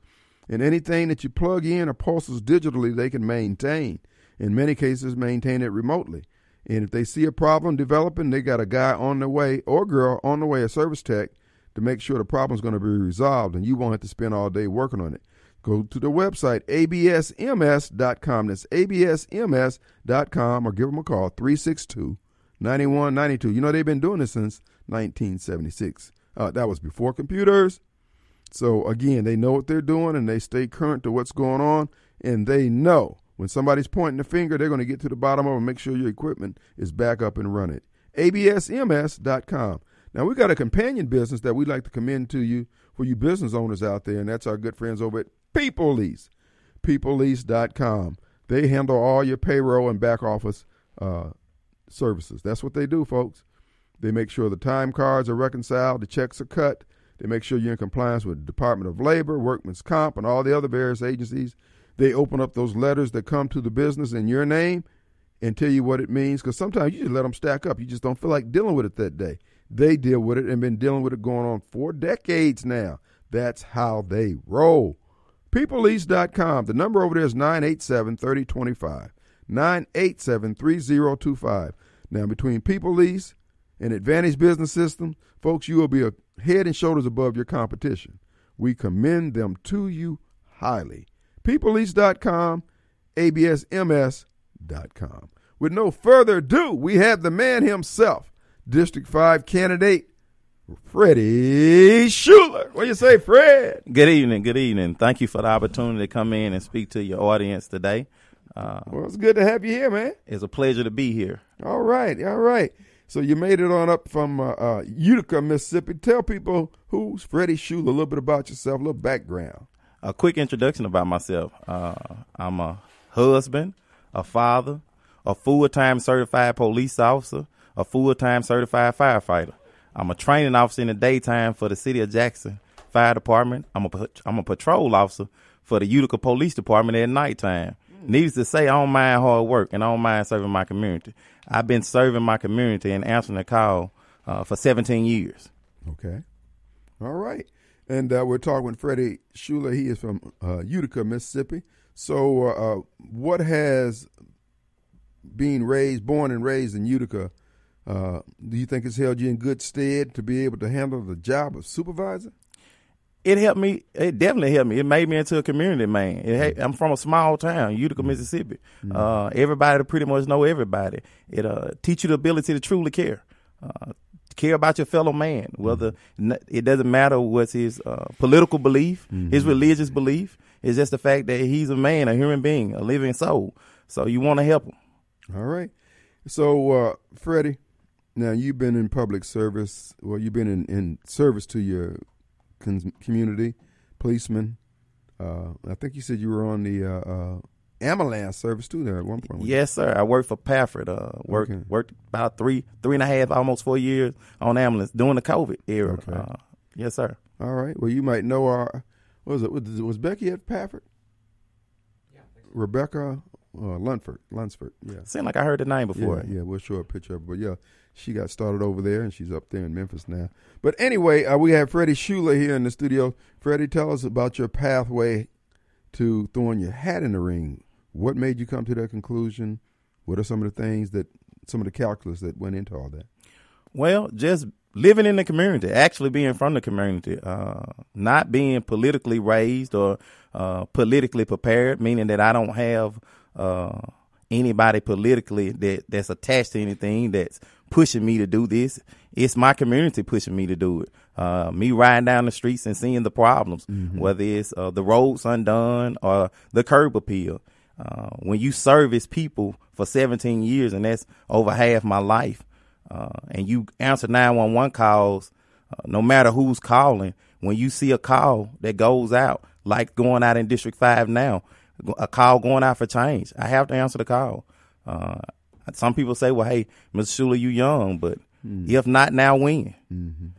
and anything that you plug in or pulses digitally, they can maintain. In many cases, maintain it remotely. And if they see a problem developing, they got a guy on the way or girl on the way, a service tech, to make sure the problem's going to be resolved and you won't have to spend all day working on it. Go to the website, absms.com. That's absms.com or give them a call, 362 9192. You know, they've been doing this since 1976. Uh, that was before computers. So again, they know what they're doing and they stay current to what's going on, and they know when somebody's pointing the finger, they're going to get to the bottom of it and make sure your equipment is back up and running. ABSMS.com. Now we've got a companion business that we'd like to commend to you for you business owners out there, and that's our good friends over at People Lease. PeopleLease.com. They handle all your payroll and back office uh, services. That's what they do, folks. They make sure the time cards are reconciled, the checks are cut. They make sure you're in compliance with the Department of Labor, Workman's Comp, and all the other various agencies. They open up those letters that come to the business in your name and tell you what it means. Because sometimes you just let them stack up. You just don't feel like dealing with it that day. They deal with it and been dealing with it going on for decades now. That's how they roll. PeopleLease.com. The number over there is 987 3025. 987 3025. Now, between People Lease and Advantage Business System, folks, you will be a head and shoulders above your competition. We commend them to you highly. PeopleLease.com, ABSMS.com. With no further ado, we have the man himself, District 5 candidate, Freddie Schuller. What do you say, Fred? Good evening. Good evening. Thank you for the opportunity to come in and speak to your audience today. Uh, Well, it's good to have you here, man. it's a pleasure to be here. All right, all right. So you made it on up from uh, uh, Utica, Mississippi. Tell people who's Freddie Schuller, a little bit about yourself, a little background. A quick introduction about myself. Uh, I'm a husband, a father, a full-time certified police officer, a full-time certified firefighter. I'm a training officer in the daytime for the city of Jackson Fire Department. I'm a I'm a patrol officer for the Utica Police Department at nighttime. Needless to say, I don't mind hard work and I don't mind serving my community. I've been serving my community and answering the call uh, for 17 years. Okay. All right. And uh, we're talking with Freddie Schuller. He is from uh, Utica, Mississippi. So, uh, uh, what has being raised, born and raised in Utica, uh, do you think it's held you in good stead to be able to handle the job of supervisor? It helped me. It definitely helped me. It made me into a community man. It, I'm from a small town, Utica, Mississippi. Uh, everybody pretty much know everybody. It uh, teach you the ability to truly care. Uh, care about your fellow man. Whether n- it doesn't matter what's his uh, political belief, his religious belief. It's just the fact that he's a man, a human being, a living soul. So you want to help him. All right. So, uh, Freddie, now you've been in public service. Well, you've been in, in service to your con- community, policeman. Uh, I think you said you were on the uh, uh, ambulance service too there at one point. Yes, sir. I worked for Pafford. Uh, worked Okay. worked about three three and a half, almost four years on ambulance during the COVID era. Okay. Uh, yes, sir. All right. Well, you might know our. What was it? Was, was Becky at Pafford? Yeah. Rebecca uh, Lunsford. Lunsford. Yeah. Seemed like I heard the name before. Yeah, yeah, we'll show a picture of her. But yeah, she got started over there and she's up there in Memphis now. But anyway, uh, we have Freddie Schuller here in the studio. Freddie, tell us about your pathway to throwing your hat in the ring. What made you come to that conclusion? What are some of the things that, some of the calculus that went into all that? Well, just living in the community, actually being from the community, uh, not being politically raised or uh, politically prepared, meaning that I don't have uh, anybody politically that that's attached to anything that's pushing me to do this. It's my community pushing me to do it. Uh, me riding down the streets and seeing the problems, whether it's uh, the roads undone or the curb appeal. Uh, when you service people for 17 years, and that's over half my life, uh, and you answer 911 calls, uh, no matter who's calling, when you see a call that goes out, like going out in District 5 now, a call going out for change, I have to answer the call. Uh, some people say, well, hey, Mr. Schuller, you young, but if not now, when?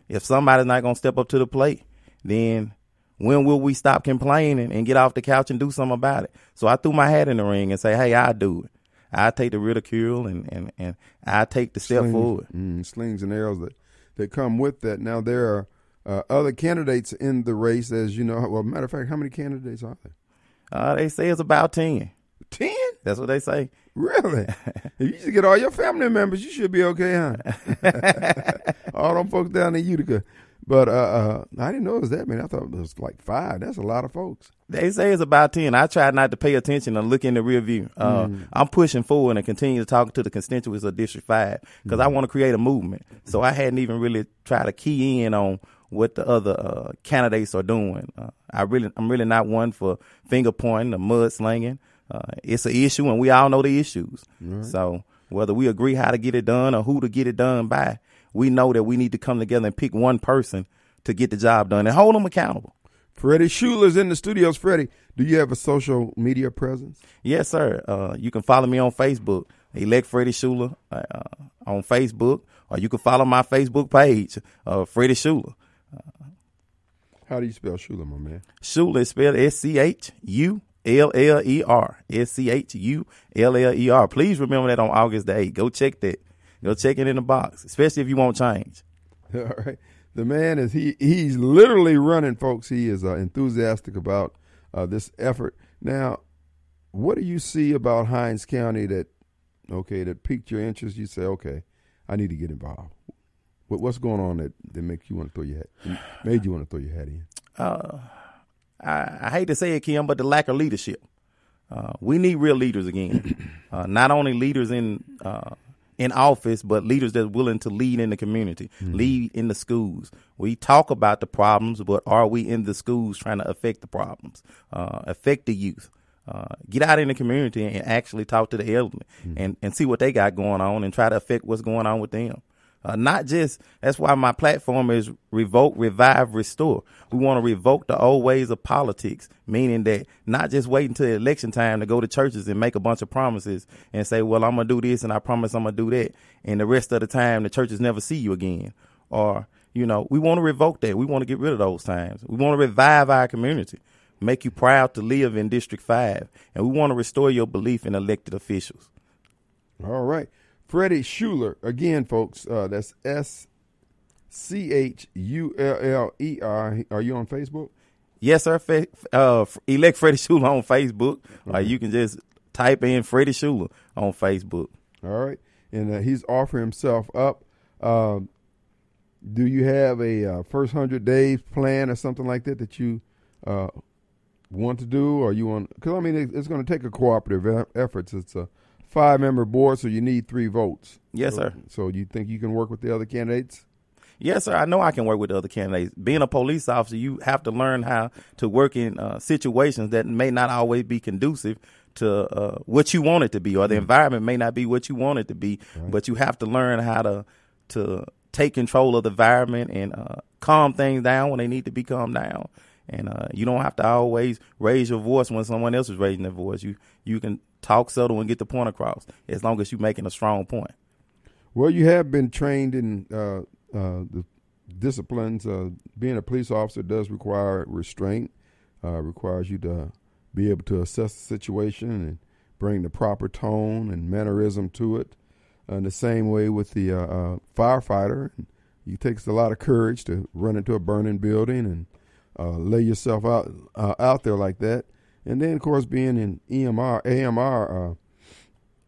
If somebody's not going to step up to the plate, then when will we stop complaining and get off the couch and do something about it? So I threw my hat in the ring and say, hey, I'll do it. I take the ridicule and, and, and I take the step Slings- forward. Mm, slings and arrows that, that come with that. Now, there are uh, other candidates in the race, as you know. Well, matter of fact, how many candidates are there? Uh, they say it's about 10. 10? That's what they say. Really? [LAUGHS] if you just get all your family members, you should be okay, huh? [LAUGHS] all them folks down in Utica. But uh, uh, I didn't know it was that many. I thought it was like five. That's a lot of folks. They say it's about 10. I try not to pay attention and look in the rear view. Uh, I'm pushing forward and continue to talk to the constituents of District 5 because I want to create a movement. So I hadn't even really tried to key in on what the other uh, candidates are doing. Uh, I really, I'm really not one for finger pointing or mudslinging. Uh, it's an issue and we all know the issues. So whether we agree how to get it done or who to get it done by, we know that we need to come together and pick one person to get the job done and hold them accountable. Freddie Schuller's in the studios. Freddie, do you have a social media presence? Yes, sir. Uh, you can follow me on Facebook, elect Freddie Schuller uh, on Facebook, or you can follow my Facebook page, uh, Freddie Schuller. How do you spell Schuller, my man? Schuller is spelled S C H U L L E R. S C H U L L E R. Please remember that on August the 8th. Go check that. Go check it in the box, especially if you want change. [LAUGHS] All right. The man is he he's literally running, folks. He is uh, enthusiastic about uh, this effort. Now, what do you see about Hinds County that okay that piqued your interest? You say, okay, I need to get involved. What, what's going on that that makes you want to throw your hat? Made you want to throw your hat in? uh, I, I hate to say it, Kim, but the lack of leadership. Uh, we need real leaders again. [CLEARS THROAT] uh, not only leaders in uh, in office, but leaders that's willing to lead in the community, lead in the schools. We talk about the problems, but are we in the schools trying to affect the problems, uh, affect the youth? Uh, get out in the community and actually talk to the elderly and, and see what they got going on and try to affect what's going on with them. Uh, not just that's why my platform is revoke, revive, restore. We want to revoke the old ways of politics, meaning that not just wait until election time to go to churches and make a bunch of promises and say, "Well, I'm gonna do this and I promise I'm gonna do that," and the rest of the time the churches never see you again. Or you know, we want to revoke that. We want to get rid of those times. We want to revive our community. make you proud to live in District 5. And we want to restore your belief in elected officials. All right. Freddie Schuller, again, folks, uh, that's S C H U L L E R. Are you on Facebook? Yes, sir. Fe- uh, elect Freddie Schuller on Facebook. Uh, you can just type in Freddie Schuller on Facebook. All right. And uh, he's offering himself up. Um, do you have a uh, first 100 days plan or something like that that you uh, want to do? Or you want, because I mean, it, it's going to take a cooperative effort. It's a five member board, so you need three votes. Yes, so, sir. So you think you can work with the other candidates? Yes, sir. I know I can work with the other candidates. Being a police officer, you have to learn how to work in uh, situations that may not always be conducive to uh, what you want it to be, or the environment may not be what you want it to be. But you have to learn how to to take control of the environment and uh, calm things down when they need to be calmed down. And uh, you don't have to always raise your voice when someone else is raising their voice. You you can talk subtle and get the point across as long as you're making a strong point. Well, you have been trained in uh, uh, the disciplines. Uh, being a police officer does require restraint, uh, requires you to be able to assess the situation and bring the proper tone and mannerism to it. In the same way with the uh, firefighter, it takes a lot of courage to run into a burning building and uh, lay yourself out uh, out there like that. And then, of course, being in EMR, AMR, uh,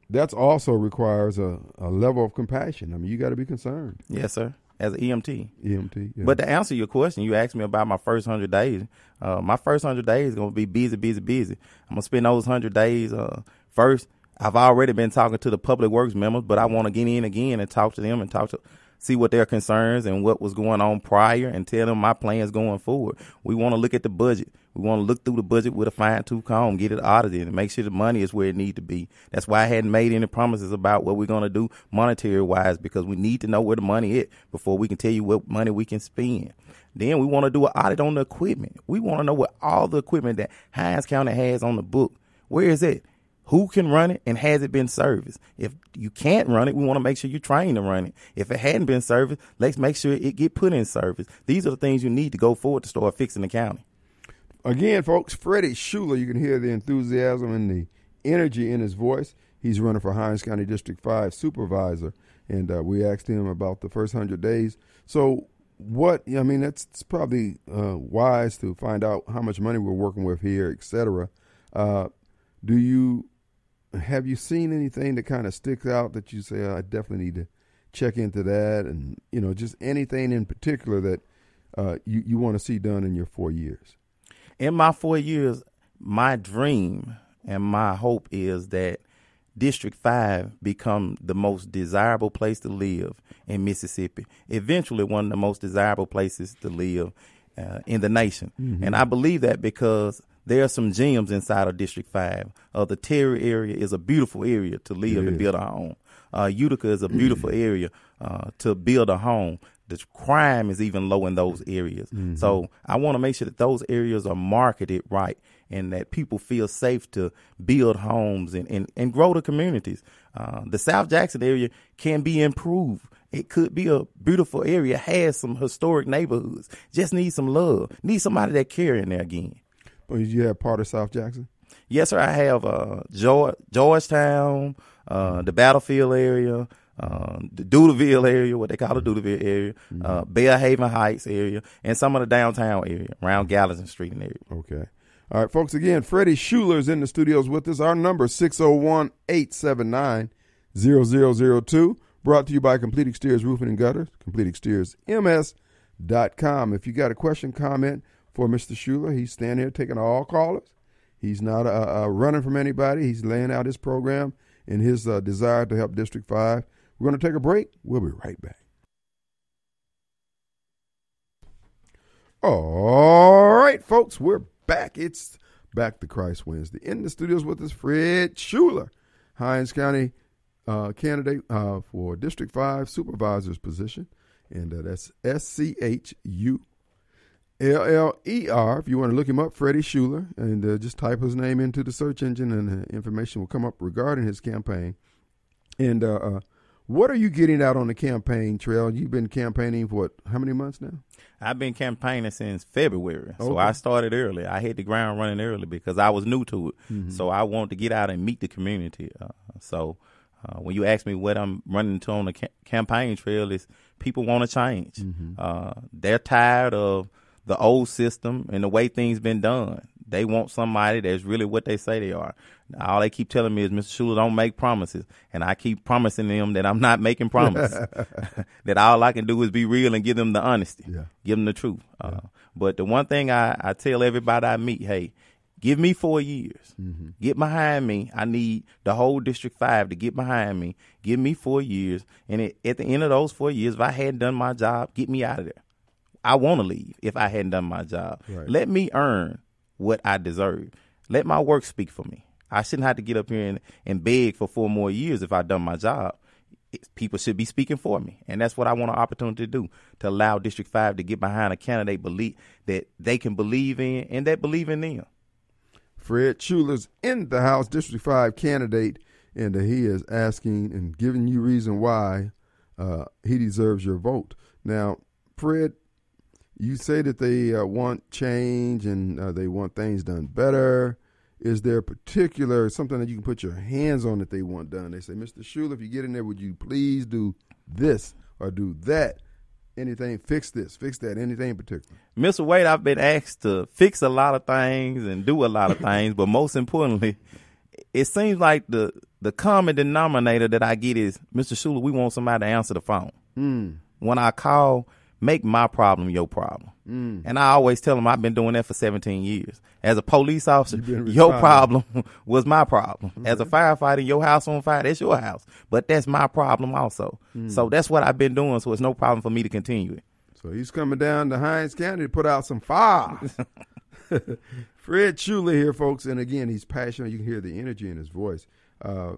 that's also requires a, a level of compassion. I mean, you got to be concerned. Yes, sir. As an EMT. EMT. Yeah. But to answer your question, you asked me about my first hundred days. Uh, my first hundred days is gonna be busy, busy, busy. I'm gonna spend those hundred days. Uh, first, I've already been talking to the public works members, but I want to get in again and talk to them and talk to see what their concerns and what was going on prior and tell them my plans going forward. We want to look at the budget. We want to look through the budget with a fine tooth comb, get it audited, and make sure the money is where it need to be. That's why I hadn't made any promises about what we're going to do monetary wise because we need to know where the money is before we can tell you what money we can spend. Then we want to do an audit on the equipment. We want to know what all the equipment that Hinds County has on the book. Where is it? Who can run it and has it been serviced? If you can't run it, we want to make sure you're trained to run it. If it hadn't been serviced, let's make sure it get put in service. These are the things you need to go forward to start fixing the county. Again, folks, Freddie Schuller, you can hear the enthusiasm and the energy in his voice. He's running for Hinds County District 5 supervisor, and uh, we asked him about the first 100 days. So, what, I mean, that's probably uh, wise to find out how much money we're working with here, et cetera. Uh, do you, have you seen anything that kind of sticks out that you say, I definitely need to check into that? And, you know, just anything in particular that uh, you, you want to see done in your four years? in my four years, my dream and my hope is that District 5 become the most desirable place to live in Mississippi. Eventually, one of the most desirable places to live uh, in the nation. And I believe that because there are some gems inside of District 5. Uh, the Terry area is a beautiful area to live and build a home. Uh, Utica is a beautiful area uh, to build a home. The crime is even low in those areas. So I want to make sure that those areas are marketed right and that people feel safe to build homes and, and, and grow the communities. Uh, the South Jackson area can be improved. It could be a beautiful area, has some historic neighborhoods, just need some love, need somebody that care in there again. You have part of South Jackson? Yes, sir. I have uh, George, Georgetown, uh, the Battlefield area, uh, the Doodleville area, what they call the Doodleville area, uh, Belhaven Heights area, and some of the downtown area around Gallatin Street and area. Okay. All right, folks, again, Freddie Schuller is in the studios with us. Our number is 601 879 0002. Brought to you by Complete Exteriors Roofing and Gutters, CompleteExteriorsMS.com. If you got a question, comment for Mr. Schuller, he's standing here taking all callers. He's not uh, uh, running from anybody. He's laying out his program and his uh, desire to help District 5. We're going to take a break. We'll be right back. All right, folks, we're back. It's Back to Christ Wednesday. In the studios with us, Fred Schuller, Hinds County uh, candidate uh, for District 5 supervisor's position. And uh, that's S C H U L L E R. If you want to look him up, Freddie Schuller, and uh, just type his name into the search engine, and uh, information will come up regarding his campaign. And uh, uh, What are you getting out on the campaign trail? You've been campaigning for what? How many months now? I've been campaigning since February, so I started early. I hit the ground running early because I was new to it. Mm-hmm. So I wanted to get out and meet the community. Uh, so uh, when you ask me what I'm running to on the ca- campaign trail, is people want to change. Mm-hmm. Uh, they're tired of the old system and the way things been done. They want somebody that's really what they say they are. All they keep telling me is, Mr. Schuller, don't make promises. And I keep promising them that I'm not making promises. [LAUGHS] [LAUGHS] that all I can do is be real and give them the honesty. Yeah. Give them the truth. Uh, but the one thing I, I tell everybody I meet, hey, give me four years. Get behind me. I need the whole District 5 to get behind me. Give me four years. And it, at the end of those four years, if I hadn't done my job, get me out of there. I want to leave if I hadn't done my job. Right. Let me earn what I deserve. Let my work speak for me. I shouldn't have to get up here and, and beg for four more years if I've done my job. It- people should be speaking for me. And that's what I want an opportunity to do to allow District 5 to get behind a candidate believe that they can believe in and that believe in them. Fred Schuller's in the House District 5 candidate, and he is asking and giving you reason why uh, he deserves your vote. Now, Fred, you say that they uh, want change and uh, they want things done better. Is there a particular something that you can put your hands on that they want done? They say, Mr. Schuller, if you get in there, would you please do this or do that? Anything, fix this, fix that, anything in particular. Mr. Wade, I've been asked to fix a lot of things and do a lot of [LAUGHS] things, but most importantly, it seems like the the common denominator that I get is, Mr. Schuller, we want somebody to answer the phone. When I call, make my problem your problem. Mm. And I always tell them I've been doing that for 17 years. As a police officer, your problem [LAUGHS] was my problem. Mm-hmm. As a firefighter, your house on fire, that's your house. But that's my problem also. Mm. So that's what I've been doing, so it's no problem for me to continue it. So he's coming down to Hinds County to put out some fires. [LAUGHS] [LAUGHS] Fred Schuller here, folks, and again, he's passionate. You can hear the energy in his voice. Uh,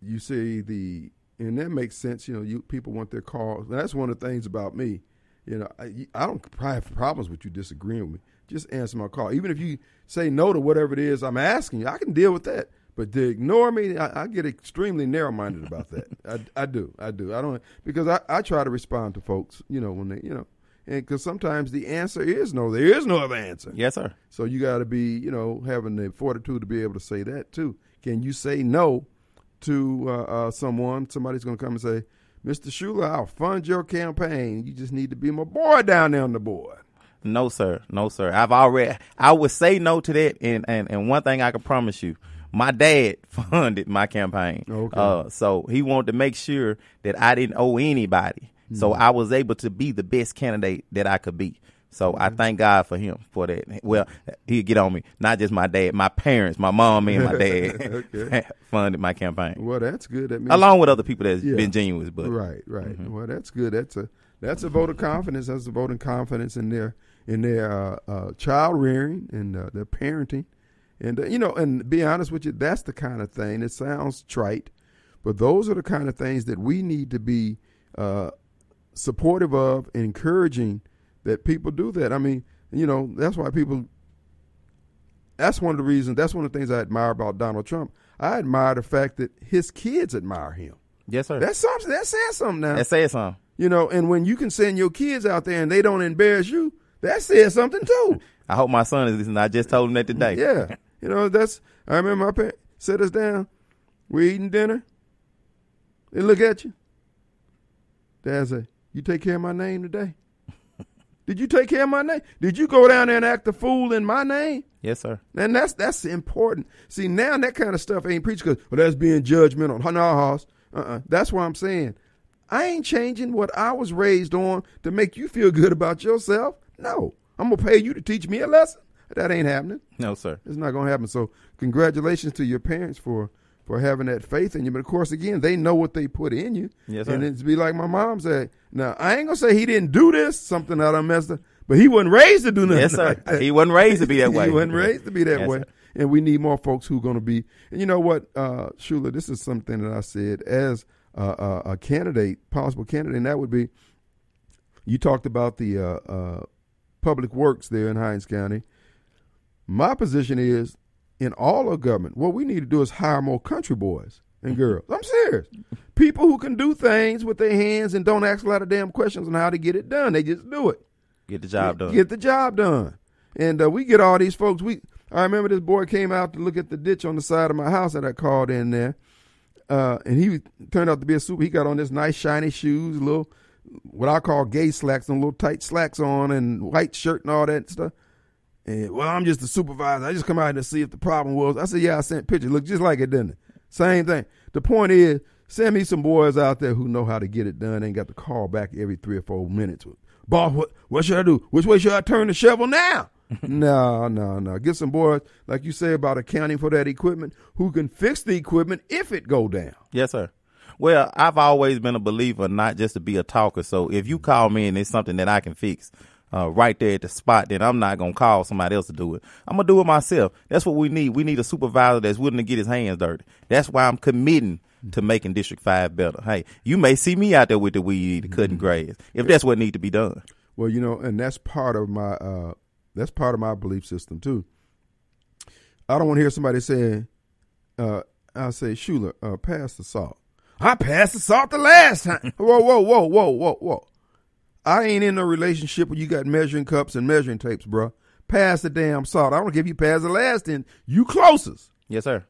you see the, and that makes sense. You know, you people want their calls. And that's one of the things about me. You know, I, I don't probably have problems with you disagreeing with me. Just answer my call, even if you say no to whatever it is I'm asking you. I can deal with that. But to ignore me, I, I get extremely narrow-minded about that. [LAUGHS] I, I do, I do. I don't because I, I try to respond to folks. You know when they, you know, and because sometimes the answer is no. There is no other answer. Yes, sir. So you got to be, you know, having the fortitude to be able to say that too. Can you say no to uh, uh, someone? Somebody's going to come and say, "Mr. Schuller, I'll fund your campaign. You just need to be my boy down there on the board." No, sir. No, sir. I've already, I would say no to that. And, and, and one thing I can promise you, my dad [LAUGHS] funded my campaign. Okay. Uh, so he wanted to make sure that I didn't owe anybody. So Mm-hmm. I was able to be the best candidate that I could be. So I thank God for him for that. Well, he'd get on me. Not just my dad, my parents, my mom and my dad [LAUGHS] Okay. [LAUGHS] funded my campaign. Well, that's good. That means Along with other people that's Yeah. been genuine, but right, right. Well, that's good. That's a that's a vote of confidence. That's a vote of confidence in their in their uh, uh, child rearing and uh, their parenting, and uh, you know, and be honest with you, that's the kind of thing. It sounds trite, but those are the kind of things that we need to be uh, supportive of, and encouraging that people do that. I mean, you know, that's why people. That's one of the reasons. That's one of the things I admire about Donald Trump. I admire the fact that his kids admire him. yes, sir. That's something. That says something now. that says something. you know, and when you can send your kids out there and they don't embarrass you, that says something too. [LAUGHS] I hope my son is listening. I just told him that today. yeah, you know, that's. I remember my parents set us down. We're eating dinner. They look at you. Dad say, "You take care of my name today." Did you take care of my name? Did you go down there and act a fool in my name? Yes, sir. And that's that's important. See, now that kind of stuff ain't preached because well, that's being judgmental. No, house. Uh-uh. That's what I'm saying. I ain't changing what I was raised on to make you feel good about yourself. No, I'm gonna pay you to teach me a lesson. That ain't happening. No, sir. It's not gonna happen. So, congratulations to your parents for for having that faith in you. But of course, again, they know what they put in you. Yes, sir. And it's be like my mom said. Now, I ain't gonna say he didn't do this, something that I messed up, but he wasn't raised to do nothing. Yes, sir. like. [LAUGHS] He wasn't raised to be that way. he wasn't raised to be that Yes, way. sir. And we need more folks who are going to be. And you know what, uh, Shula, this is something that I said as uh, uh, a candidate, possible candidate, and that would be. You talked about the uh, uh, public works there in Hinds County. My position is, in all of government, what we need to do is hire more country boys and girls. I'm serious. People who can do things with their hands and don't ask a lot of damn questions on how to get it done. They just do it. Get the job done. Get the job done. And uh, we get all these folks. We I remember this boy came out to look at the ditch on the side of my house that I called in there. Uh, and he turned out to be a super. He got on this nice shiny shoes, little what I call gay slacks, and little tight slacks on, and white shirt and all that stuff. And well, I'm just the supervisor. I just come out here to see if the problem was. I said, yeah, I sent pictures. Look just like it, didn't it? Same thing. The point is, send me some boys out there who know how to get it done. Ain't got to call back every three or four minutes. Boss, what what should I do? Which way should I turn the shovel now? [LAUGHS] no, no, no. Get some boys, like you say about accounting for that equipment, who can fix the equipment if it go down. Yes, sir. Well, I've always been a believer, not just to be a talker. So if you call me and it's something that I can fix uh, right there at the spot, then I'm not gonna call somebody else to do it. I'm gonna do it myself. That's what we need. We need a supervisor that's willing to get his hands dirty. That's why I'm committing to making District Five better. Hey, you may see me out there with the weed cutting grass if that's what need to be done. Well, you know, and that's part of my uh that's part of my belief system too. I don't want to hear somebody saying, uh, I'll say, Schuller, uh, pass the salt. I passed the salt the last time. [LAUGHS] whoa, whoa, whoa, whoa, whoa, whoa. I ain't in no relationship where you got measuring cups and measuring tapes, bro. Pass the damn salt. I don't give you pass the last then. You closest. Yes, sir.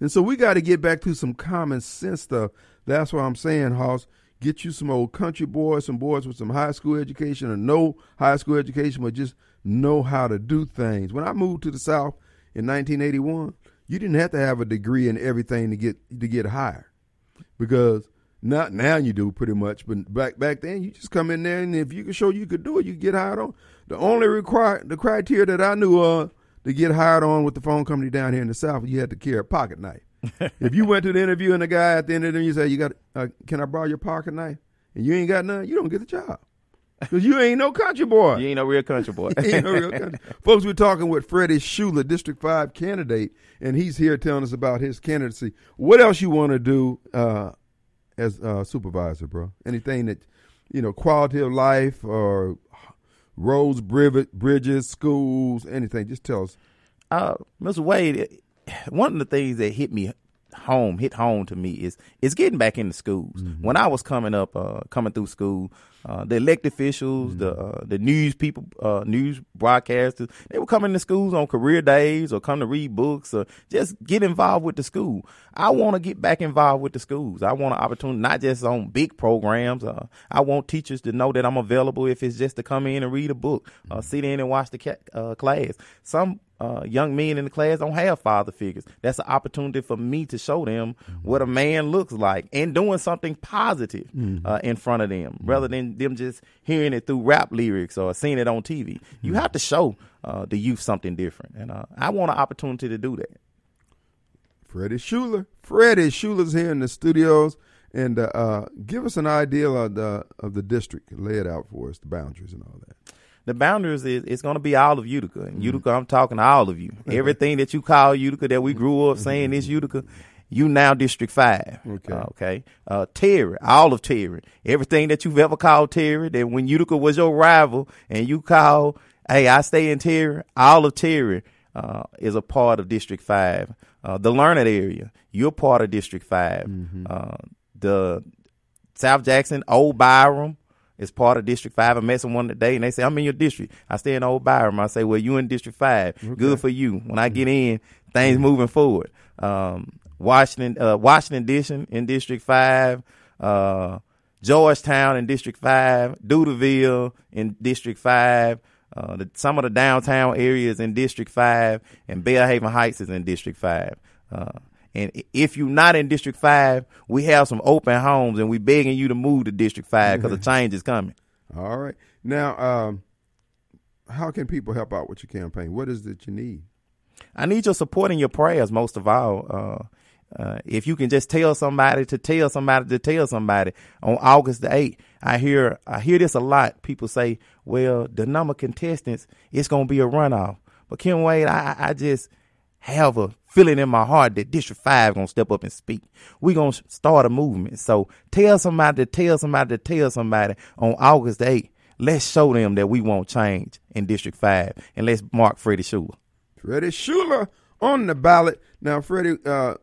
And so we got to get back to some common sense stuff. That's what I'm saying, Hoss, get you some old country boys, some boys with some high school education or no high school education, but just know how to do things. When I moved to the South in 1981, you didn't have to have a degree in everything to get to get hired, because not now you do pretty much. But back back then, you just come in there and if you could show you could do it, you get hired on. The only require the criteria that I knew of to get hired on with the phone company down here in the South, you had to carry a pocket knife. [LAUGHS] if you went to the interview and the guy at the end of the interview said, "You got, uh, can I borrow your pocket knife?" and you ain't got none, you don't get the job because you ain't no country boy. You ain't no real country boy. [LAUGHS] Ain't no real country. Folks, we're talking with Freddie Schuller, District Five candidate, and he's here telling us about his candidacy. What else you want to do uh, as uh, supervisor, bro? Anything that you know, quality of life or roads, bridges, schools, anything? Just tell us. uh, Mr. Wade, one of the things that hit me home, hit home to me is is getting back into schools. When I was coming up, uh, coming through school, uh, the elected officials, the uh, the news people, uh, news broadcasters, they were coming to schools on career days or come to read books or just get involved with the school. I want to get back involved with the schools. I want an opportunity, not just on big programs. Uh, I want teachers to know that I'm available if it's just to come in and read a book, uh, sit in and watch the ca- uh, class. Some uh, young men in the class don't have father figures. That's an opportunity for me to show them what a man looks like and doing something positive uh, in front of them, rather than them just hearing it through rap lyrics or seeing it on TV. You have to show uh, the youth something different, and uh, I want an opportunity to do that. Freddie Schuller. Freddie Schuller's here in the studios, and uh, uh, give us an idea of the of the district. Lay it out for us, the boundaries and all that. The boundaries is it's going to be all of Utica. And Utica, I'm talking to all of you. Everything that you call Utica that we grew up saying is Utica, you now District Five. Okay. Okay. Uh, Terry, all of Terry. Everything that you've ever called Terry, that when Utica was your rival and you call, hey, I stay in Terry, all of Terry uh, is a part of District Five. Uh, the Learned area, you're part of District 5 Uh, the South Jackson, Old Byram is part of District Five. I met someone today and they say, I'm in your district. I stay in Old Byram. I say, Well, you in District Five. Good for you. When I get in, things moving forward. Um, Washington, uh, Washington Addition in District Five, uh, Georgetown in District Five, Dudeville in District Five. Uh, the, some of the downtown areas in District 5 and Belhaven Heights is in District 5. Uh, and if you're not in District 5, we have some open homes and we're begging you to move to District 5 because the [LAUGHS] change is coming. All right. Now, um, how can people help out with your campaign? What is it you need? I need your support and your prayers most of all. Uh, uh, if you can just tell somebody to tell somebody to tell somebody on August the 8th, I hear, I hear this a lot. People say, well, the number of contestants, it's going to be a runoff. But Kim Wade, I I just have a feeling in my heart that District 5 going to step up and speak. we to start a movement. So tell somebody to tell somebody to tell somebody on August the 8th. Let's show them that we won't change in District 5 and let's mark Freddie Schuller. Freddie Schuller on the ballot. Now, Freddie, uh,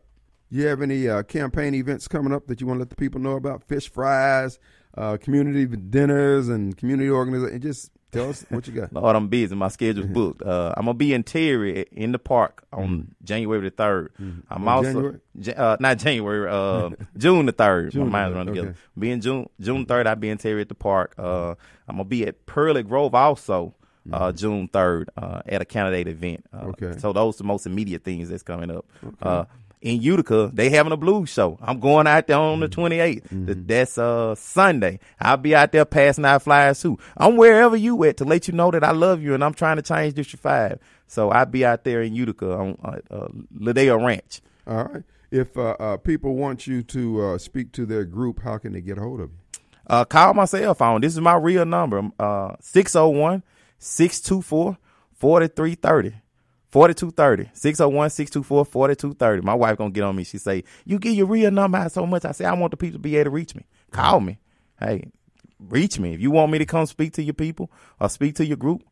You have any uh, campaign events coming up that you want to let the people know about? Fish fries, uh, community dinners, and community organization. Just tell us what you got. Lord, I'm busy. My schedule's booked. Uh, I'm gonna be in Terry in the park on January the 3rd I'm On also January? Ja- uh, not January, uh, [LAUGHS] June the third. My mind's running together. okay. Be in June June third. I'll be in Terry at the park. Uh, I'm gonna be at Pearly Grove also. Uh, June third uh, at a candidate event. Uh, Okay. So those are the most immediate things that's coming up. Uh, in Utica, they having a blues show. I'm going out there on the 28th. Th- That's uh Sunday. I'll be out there passing out flyers too. I'm wherever you at to let you know that I love you and I'm trying to change District Five. So I'll be out there in Utica on uh, uh, Ladea Ranch. All right. If uh, uh, people want you to uh, speak to their group, how can they get a hold of you? Uh, call my cell phone. This is my real number. Uh, 601 624 4330. 4230. 601 624 4230. My wife gonna get on me. She say, You give your real number out so much. I say, I want the people to be able to reach me. Call me. Hey, reach me. If you want me to come speak to your people or speak to your group,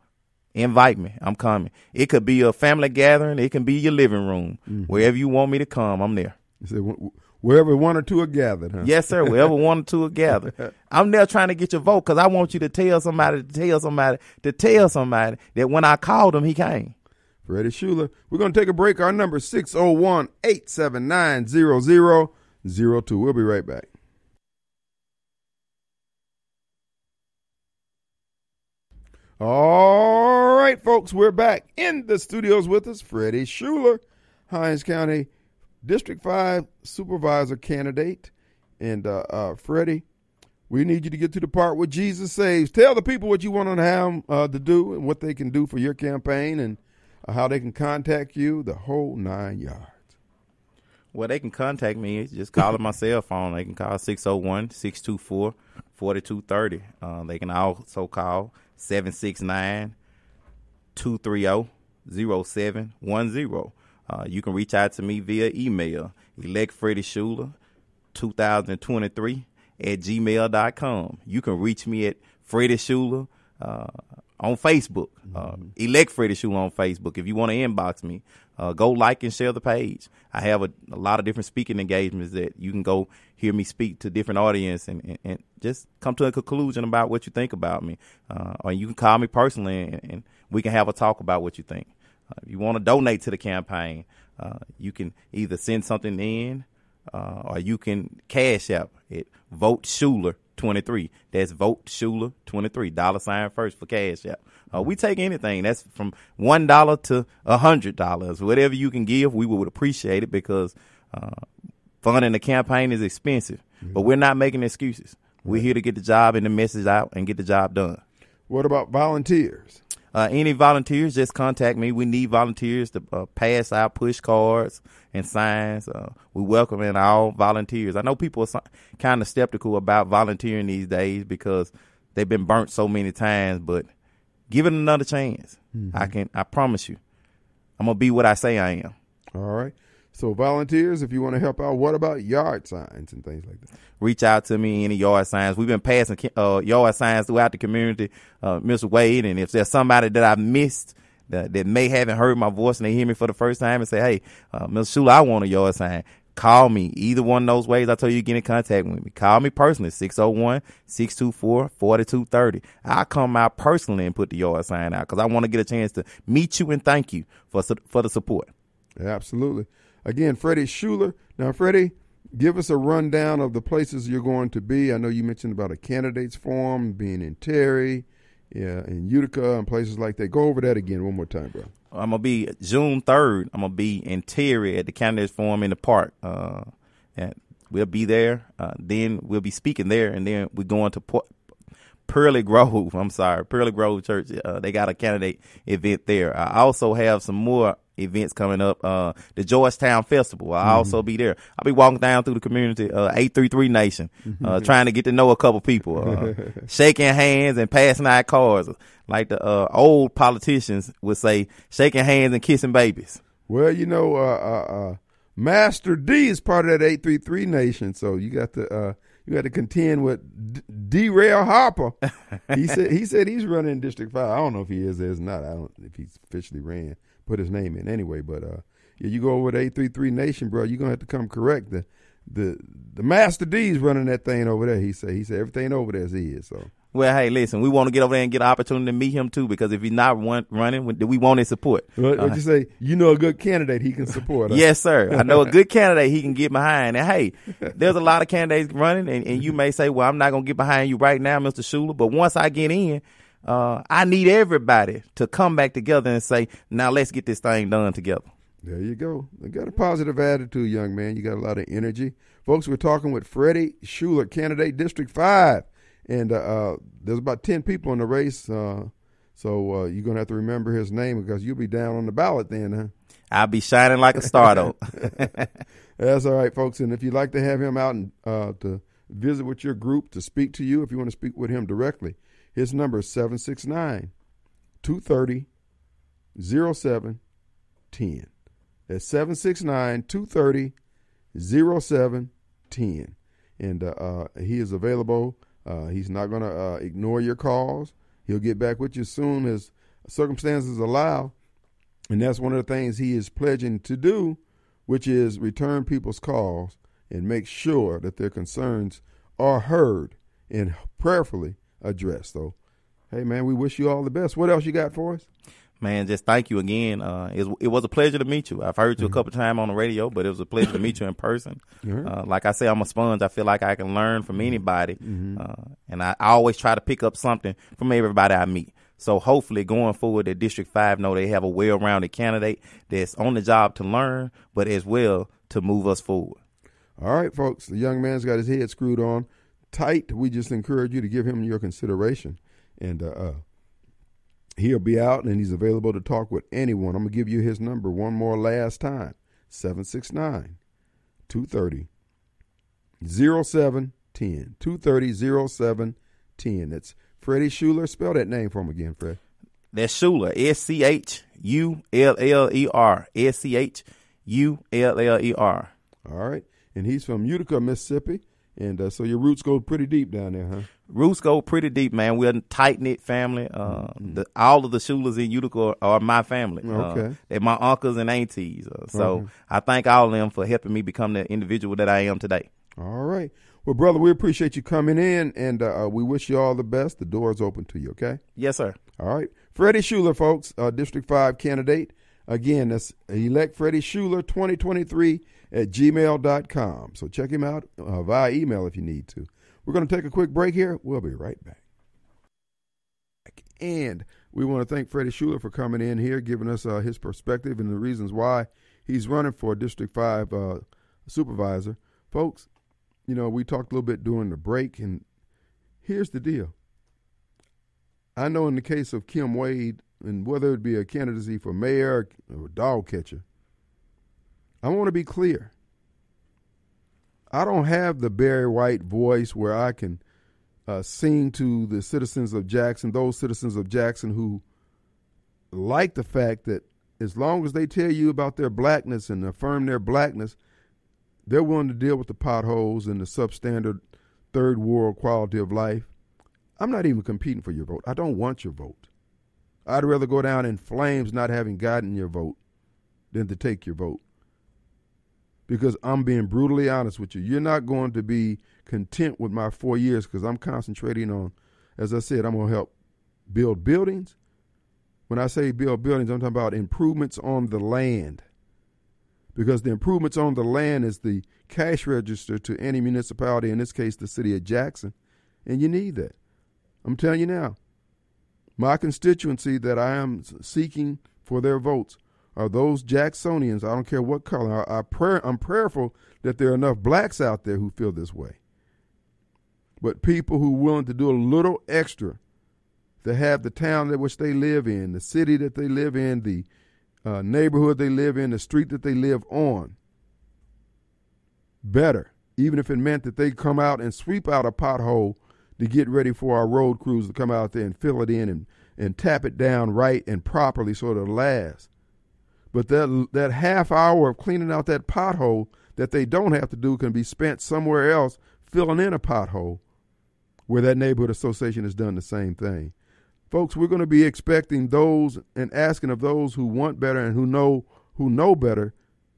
invite me. I'm coming. It could be a family gathering. It can be your living room. Mm-hmm. Wherever you want me to come, I'm there. You said wherever one or two are gathered, huh? Yes, sir. Wherever one or two are gathered. [LAUGHS] I'm there trying to get your vote because I want you to tell somebody, to tell somebody, to tell somebody that when I called him, he came. Freddie Schuller. We're going to take a break. Our number is 601 879 0002. We'll be right back. All right, folks, we're back in the studios with us. Freddie Schuller, Hinds County District 5 Supervisor candidate. And uh, uh, Freddie, we need you to get to the part where Jesus saves. Tell the people what you want them uh, to do and what they can do for your campaign and how they can contact you, the whole nine yards. Well, they can contact me. Just call my cell phone. They can call 601 624 4230. Uh, They can also call 769 230 0710. Uh, You can reach out to me via email, elect Freddie Schuller 2023 at gmail.com. You can reach me at Freddie uh, on Facebook. Uh, elect Freddie Schuller on Facebook. If you want to inbox me, uh, go like and share the page. I have a, a lot of different speaking engagements that you can go hear me speak to different audience and, and, and just come to a conclusion about what you think about me. Uh, or you can call me personally and, and we can have a talk about what you think. Uh, if you want to donate to the campaign, uh, you can either send something in uh, or you can cash out at Vote Schuller 23. That's Vote Schuller 23. Dollar sign first for cash out. Uh, we take anything. That's from one dollar to a hundred dollars. Whatever you can give, we would appreciate it because uh, funding the campaign is expensive. But we're not making excuses. We're here to get the job and the message out and get the job done. What about volunteers? Uh, any volunteers, just contact me. We need volunteers to uh, pass out push cards and signs. Uh, we welcome in all volunteers. I know people are kind of skeptical about volunteering these days because they've been burnt so many times, but give it another chance. I can, I promise you, I'm gonna be what I say I am. All right. So volunteers, if you want to help out, what about yard signs and things like that? reach out to me any yard signs. We've been passing uh, yard signs throughout the community, uh, Mr. Wade. And if there's somebody that I missed that, that may haven't heard my voice and they hear me for the first time and say, "Hey, uh, Mr. Schuller, I want a yard sign." Call me. Either one of those ways I told you to get in contact with me. Call me personally, 601-624-4230. I'll come out personally and put the yard sign out because I want to get a chance to meet you and thank you for for the support. Absolutely. Again, Freddie Schuller. Now, Freddie, give us a rundown of the places you're going to be. I know you mentioned about a candidates forum being in Terry, yeah, in Utica, and places like that. Go over that again one more time, bro. I'm gonna be June third. I'm gonna be in Terry at the candidates forum in the park. Uh, and we'll be there. Uh, then we'll be speaking there, and then we're going to Port, Pearly Grove. [LAUGHS] I'm sorry, Pearly Grove Church. Uh, they got a candidate event there. I also have some more events coming up. Uh, the Georgetown Festival. I'll also be there. I'll be walking down through the community, uh, 833 Nation, uh, trying to get to know a couple people, uh, [LAUGHS] shaking hands and passing out cards. Like the, uh, old politicians would say, shaking hands and kissing babies. Well, you know, uh, uh, uh, Master D is part of that 833 Nation, so you got to uh, you got to contend with D- D. Rail Harper. [LAUGHS] he said he said he's running District Five. I don't know if he is or is not. I don't if he's officially ran put his name in anyway. But uh, Yeah, you go over to 833 Nation, bro, you're going to have to come correct. The the the Master D's running that thing over there, he said. He said everything over there is his. So, Well, hey, listen, we want to get over there and get an opportunity to meet him too, because if he's not run, running, we- we want his support. what, Uh, you say? You know a good candidate he can support. huh? Yes, sir. I know a [LAUGHS] good candidate he can get behind. And hey, there's a lot of candidates running, and, and you [LAUGHS] may say, well, I'm not going to get behind you right now, Mr. Schuller. But once I get in, uh, I need everybody to come back together and say, now let's get this thing done together. There you go. You got a positive attitude, young man. You got a lot of energy. Folks, we're talking with Freddie Schuller, candidate District 5. And uh, uh, there's about 10 people in the race. Uh, so uh, you're going to have to remember his name because you'll be down on the ballot then, huh? I'll be shining like a star, though. [LAUGHS] That's all right, folks. And if you'd like to have him out and uh, to visit with your group, to speak to you, if you want to speak with him directly, his number is 769 230 0710. That's 769 230 0710. And uh, uh, he is available. Uh, he's not going to uh, ignore your calls. He'll get back with you as soon as circumstances allow. And that's one of the things he is pledging to do, which is return people's calls and make sure that their concerns are heard and prayerfully addressed. So, hey, man, we wish you all the best. What else you got for us? Man, just thank you again. Uh, it, it was a pleasure to meet you. I've heard you a couple times on the radio, but it was a pleasure to meet you in person. Yeah. Uh, like I say, I'm a sponge. I feel like I can learn from anybody, uh, and I, I always try to pick up something from everybody I meet. So hopefully, going forward, that District Five know they have a well-rounded candidate that's on the job to learn, but as well to move us forward. All right, folks. The young man's got his head screwed on tight. We just encourage you to give him your consideration. And uh, uh, he'll be out and he's available to talk with anyone. I'm going to give you his number one more last time 769 230 0710. 230 0710. That's Freddie Schuller. Spell that name for him again, Fred. That's Schuller, S C H U L L E R, S C H U L L E R. All right. And he's from Utica, Mississippi. And uh, so your roots go pretty deep down there, huh? Roots go pretty deep, man. We're a tight knit family. Uh, the, all of the Schullers in Utica are, are my family. Uh, Okay. they're my uncles and aunties. Uh, so Okay. I thank all of them for helping me become the individual that I am today. All right. Well, brother, we appreciate you coming in, and uh, uh, we wish you all the best. The door is open to you, okay? Yes, sir. All right. Freddie Schuller, folks, uh, District 5 candidate. Again, that's elect Freddie Schuller 2023 at gmail.com. So check him out uh, via email if you need to. We're going to take a quick break here. We'll be right back. And we want to thank Freddie Schuller for coming in here, giving us uh, his perspective and the reasons why he's running for District 5 uh, supervisor. Folks, you know, we talked a little bit during the break, and here's the deal. I know in the case of Kim Wade, and whether it be a candidacy for mayor or dog catcher, I want to be clear. I don't have the Barry White voice where I can uh, sing to the citizens of Jackson, those citizens of Jackson who like the fact that as long as they tell you about their blackness and affirm their blackness, they're willing to deal with the potholes and the substandard third world quality of life. I'm not even competing for your vote. I don't want your vote. I'd rather go down in flames not having gotten your vote than to take your vote. Because I'm being brutally honest with you. You're not going to be content with my four years because I'm concentrating on, as I said, I'm going to help build buildings. When I say build buildings, I'm talking about improvements on the land. Because the improvements on the land is the cash register to any municipality, in this case, the city of Jackson. And you need that. I'm telling you now, my constituency that I am seeking for their votes are those Jacksonians. I don't care what color. I, I pray, I'm prayerful that there are enough blacks out there who feel this way. But people who are willing to do a little extra to have the town that which they live in, the city that they live in, the uh, neighborhood they live in, the street that they live on, better. Even if it meant that they come out and sweep out a pothole to get ready for our road crews to come out there and fill it in and, and tap it down right and properly so it'll last. But that that half hour of cleaning out that pothole that they don't have to do can be spent somewhere else filling in a pothole where that neighborhood association has done the same thing. Folks, we're going to be expecting those and asking of those who want better and who know who know better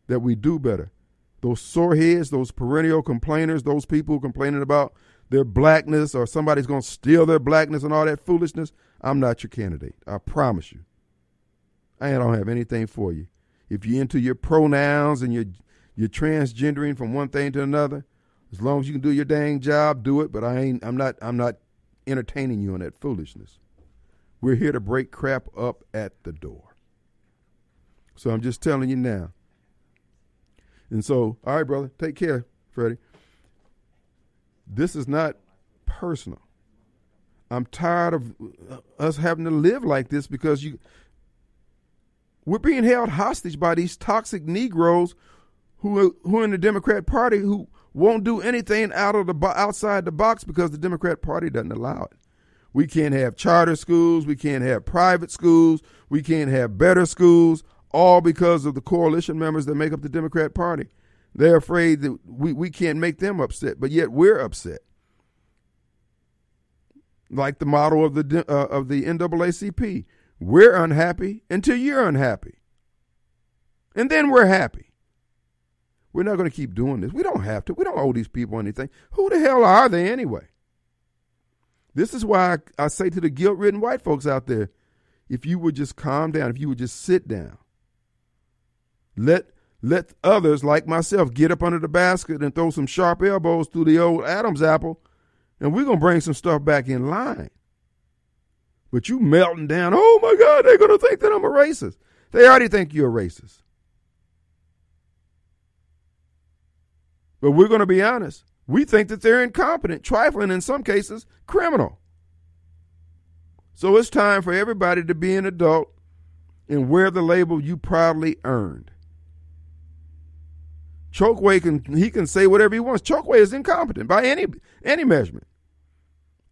that we do better. Those sore heads, those perennial complainers, those people complaining about their blackness or somebody's going to steal their blackness and all that foolishness, I'm not your candidate. I promise you. I don't have anything for you. If you're into your pronouns and you're, you're transgendering from one thing to another, as long as you can do your dang job, do it. But I ain't. I'm not. I'm not entertaining you on that foolishness. We're here to break crap up at the door. So I'm just telling you now. And so, all right, brother, take care, Freddie. This is not personal. I'm tired of uh, us having to live like this because you we're being held hostage by these toxic Negroes who who are in the Democrat Party who won't do anything out of the outside the box because the Democrat Party doesn't allow it. We can't have charter schools, we can't have private schools, we can't have better schools, all because of the coalition members that make up the Democrat Party. They're afraid that we, we can't make them upset, but yet we're upset. Like the model of the uh, of the NAACP, we're unhappy until you're unhappy, and then we're happy. We're not going to keep doing this. We don't have to. We don't owe these people anything. Who the hell are they anyway? This is why I, I say to the guilt ridden white folks out there if you would just calm down, if you would just sit down, let let others like myself get up under the basket and throw some sharp elbows through the old Adam's apple, and we're gonna bring some stuff back in line. But you melting down, oh my God, they're gonna think that I'm a racist. They already think you're a racist. But we're going to be honest. We think that they're incompetent, trifling, in some cases, criminal. So it's time for everybody to be an adult and wear the label you proudly earned. Chokwe can he can say whatever he wants. Chokwe is incompetent by any any measurement.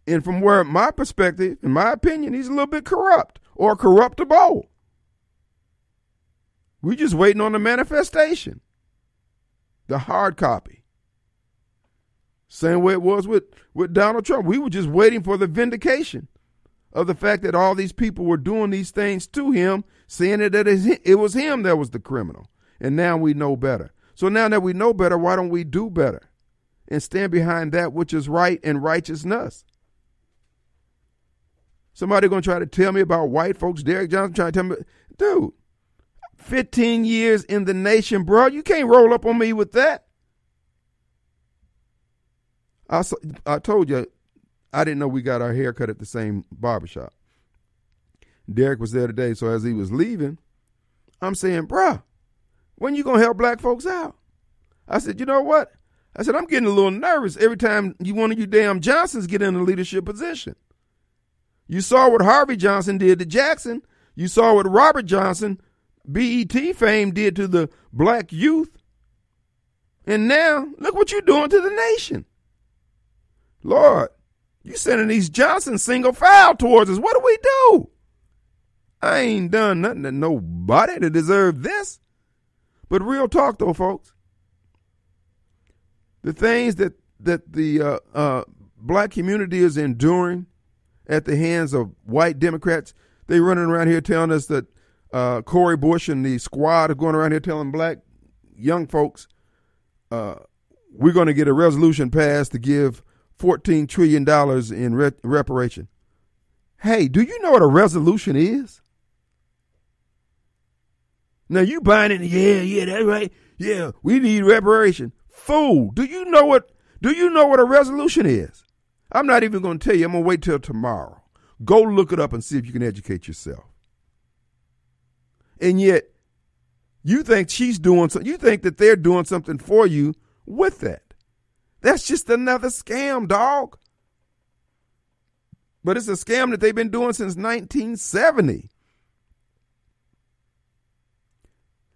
And from where my perspective, in my opinion, he's a little bit corrupt or corruptible. We're just waiting on the manifestation. The hard copy. Same way it was with, with Donald Trump. We were just waiting for the vindication of the fact that all these people were doing these things to him, saying that it was him that was the criminal. And now we know better. So now that we know better, why don't we do better and stand behind that which is right and righteousness? Somebody gonna try to tell me about white folks, Derrick Johnson trying to tell me, dude, 15 years in the nation, bro. You can't roll up on me with that. I, I told you, I didn't know we got our hair cut at the same barbershop. Derrick was there today, so as he was leaving, I'm saying, bruh, when you to help black folks out? I said, you know what? I said, I'm getting a little nervous every time you one of you damn Johnsons get in a leadership position. You saw what Harvey Johnson did to Jackson. You saw what Robert Johnson, BET fame, did to the black youth. And now, look what you're doing to the nation. Lord, you sending these Johnson single file towards us. What do we do? I ain't done nothing to nobody to deserve this. But real talk though, folks. The things that that the uh, uh, black community is enduring at the hands of white Democrats, they running around here telling us that uh, Cori Bush and the squad are going around here telling black young folks, uh, we're going to get a resolution passed to give $14 trillion in re- reparation. Hey, do you know what a resolution is? Now you buying it, yeah, yeah, that's right. Yeah, we need reparation. Fool, do you know what do you know what a resolution is? I'm not even gonna tell you, I'm gonna wait till tomorrow. Go look it up and see if you can educate yourself. And yet, you think she's doing something, you think that they're doing something for you with that. That's just another scam, dog. But it's a scam that they've been doing since 1970.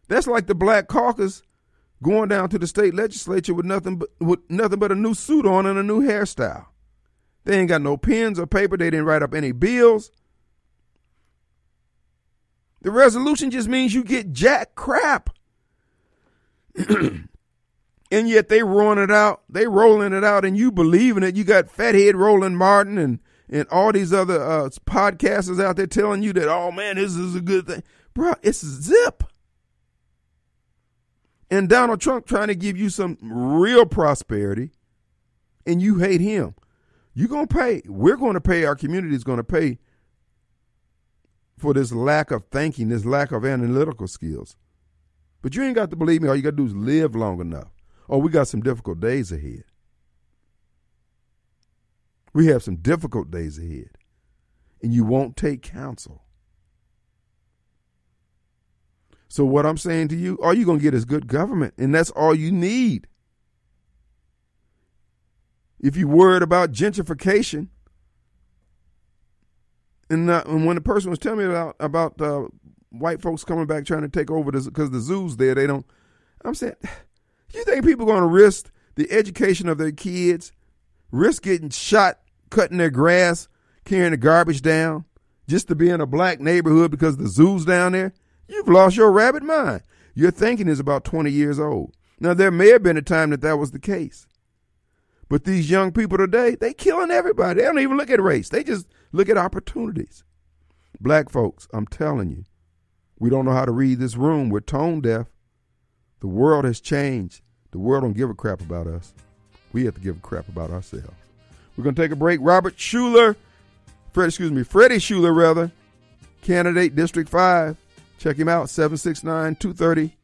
That's like the Black Caucus going down to the state legislature with nothing but with nothing but a new suit on and a new hairstyle. They ain't got no pens or paper. They didn't write up any bills. The resolution just means you get jack crap. [CLEARS THROAT] and yet they rolling it out. They rolling it out, and you believing it. You got Fathead Roland Martin and and all these other uh, podcasters out there telling you that, oh man, this is a good thing, bro. It's zip. and Donald Trump trying to give you some real prosperity, and you hate him. You're going to pay. We're going to pay. Our community is going to pay for this lack of thinking, this lack of analytical skills. But you ain't got to believe me. All you got to do is live long enough. Oh, we got some difficult days ahead. We have some difficult days ahead. And you won't take counsel. So, what I'm saying to you, all you're going to get is good government, and that's all you need. If you're worried about gentrification, and, uh, and when the person was telling me about about uh, white folks coming back trying to take over because the zoo's there, they don't. I'm saying, [SIGHS] you think people are going to risk the education of their kids, risk getting shot, cutting their grass, carrying the garbage down, just to be in a black neighborhood because the zoo's down there? You've lost your rabbit mind. Your thinking is about 20 years old. Now, there may have been a time that that was the case. But these young people today, they killing everybody. They don't even look at race. They just look at opportunities. Black folks, I'm telling you, we don't know how to read this room. We're tone deaf. The world has changed. The world don't give a crap about us. We have to give a crap about ourselves. We're going to take a break. Robert Schuller, Fred, excuse me, Freddie Schuller, rather, candidate District 5. Check him out, 769 230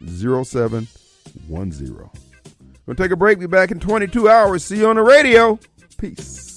0710. We'll take a break. Be back in 22 hours. See you on the radio. Peace.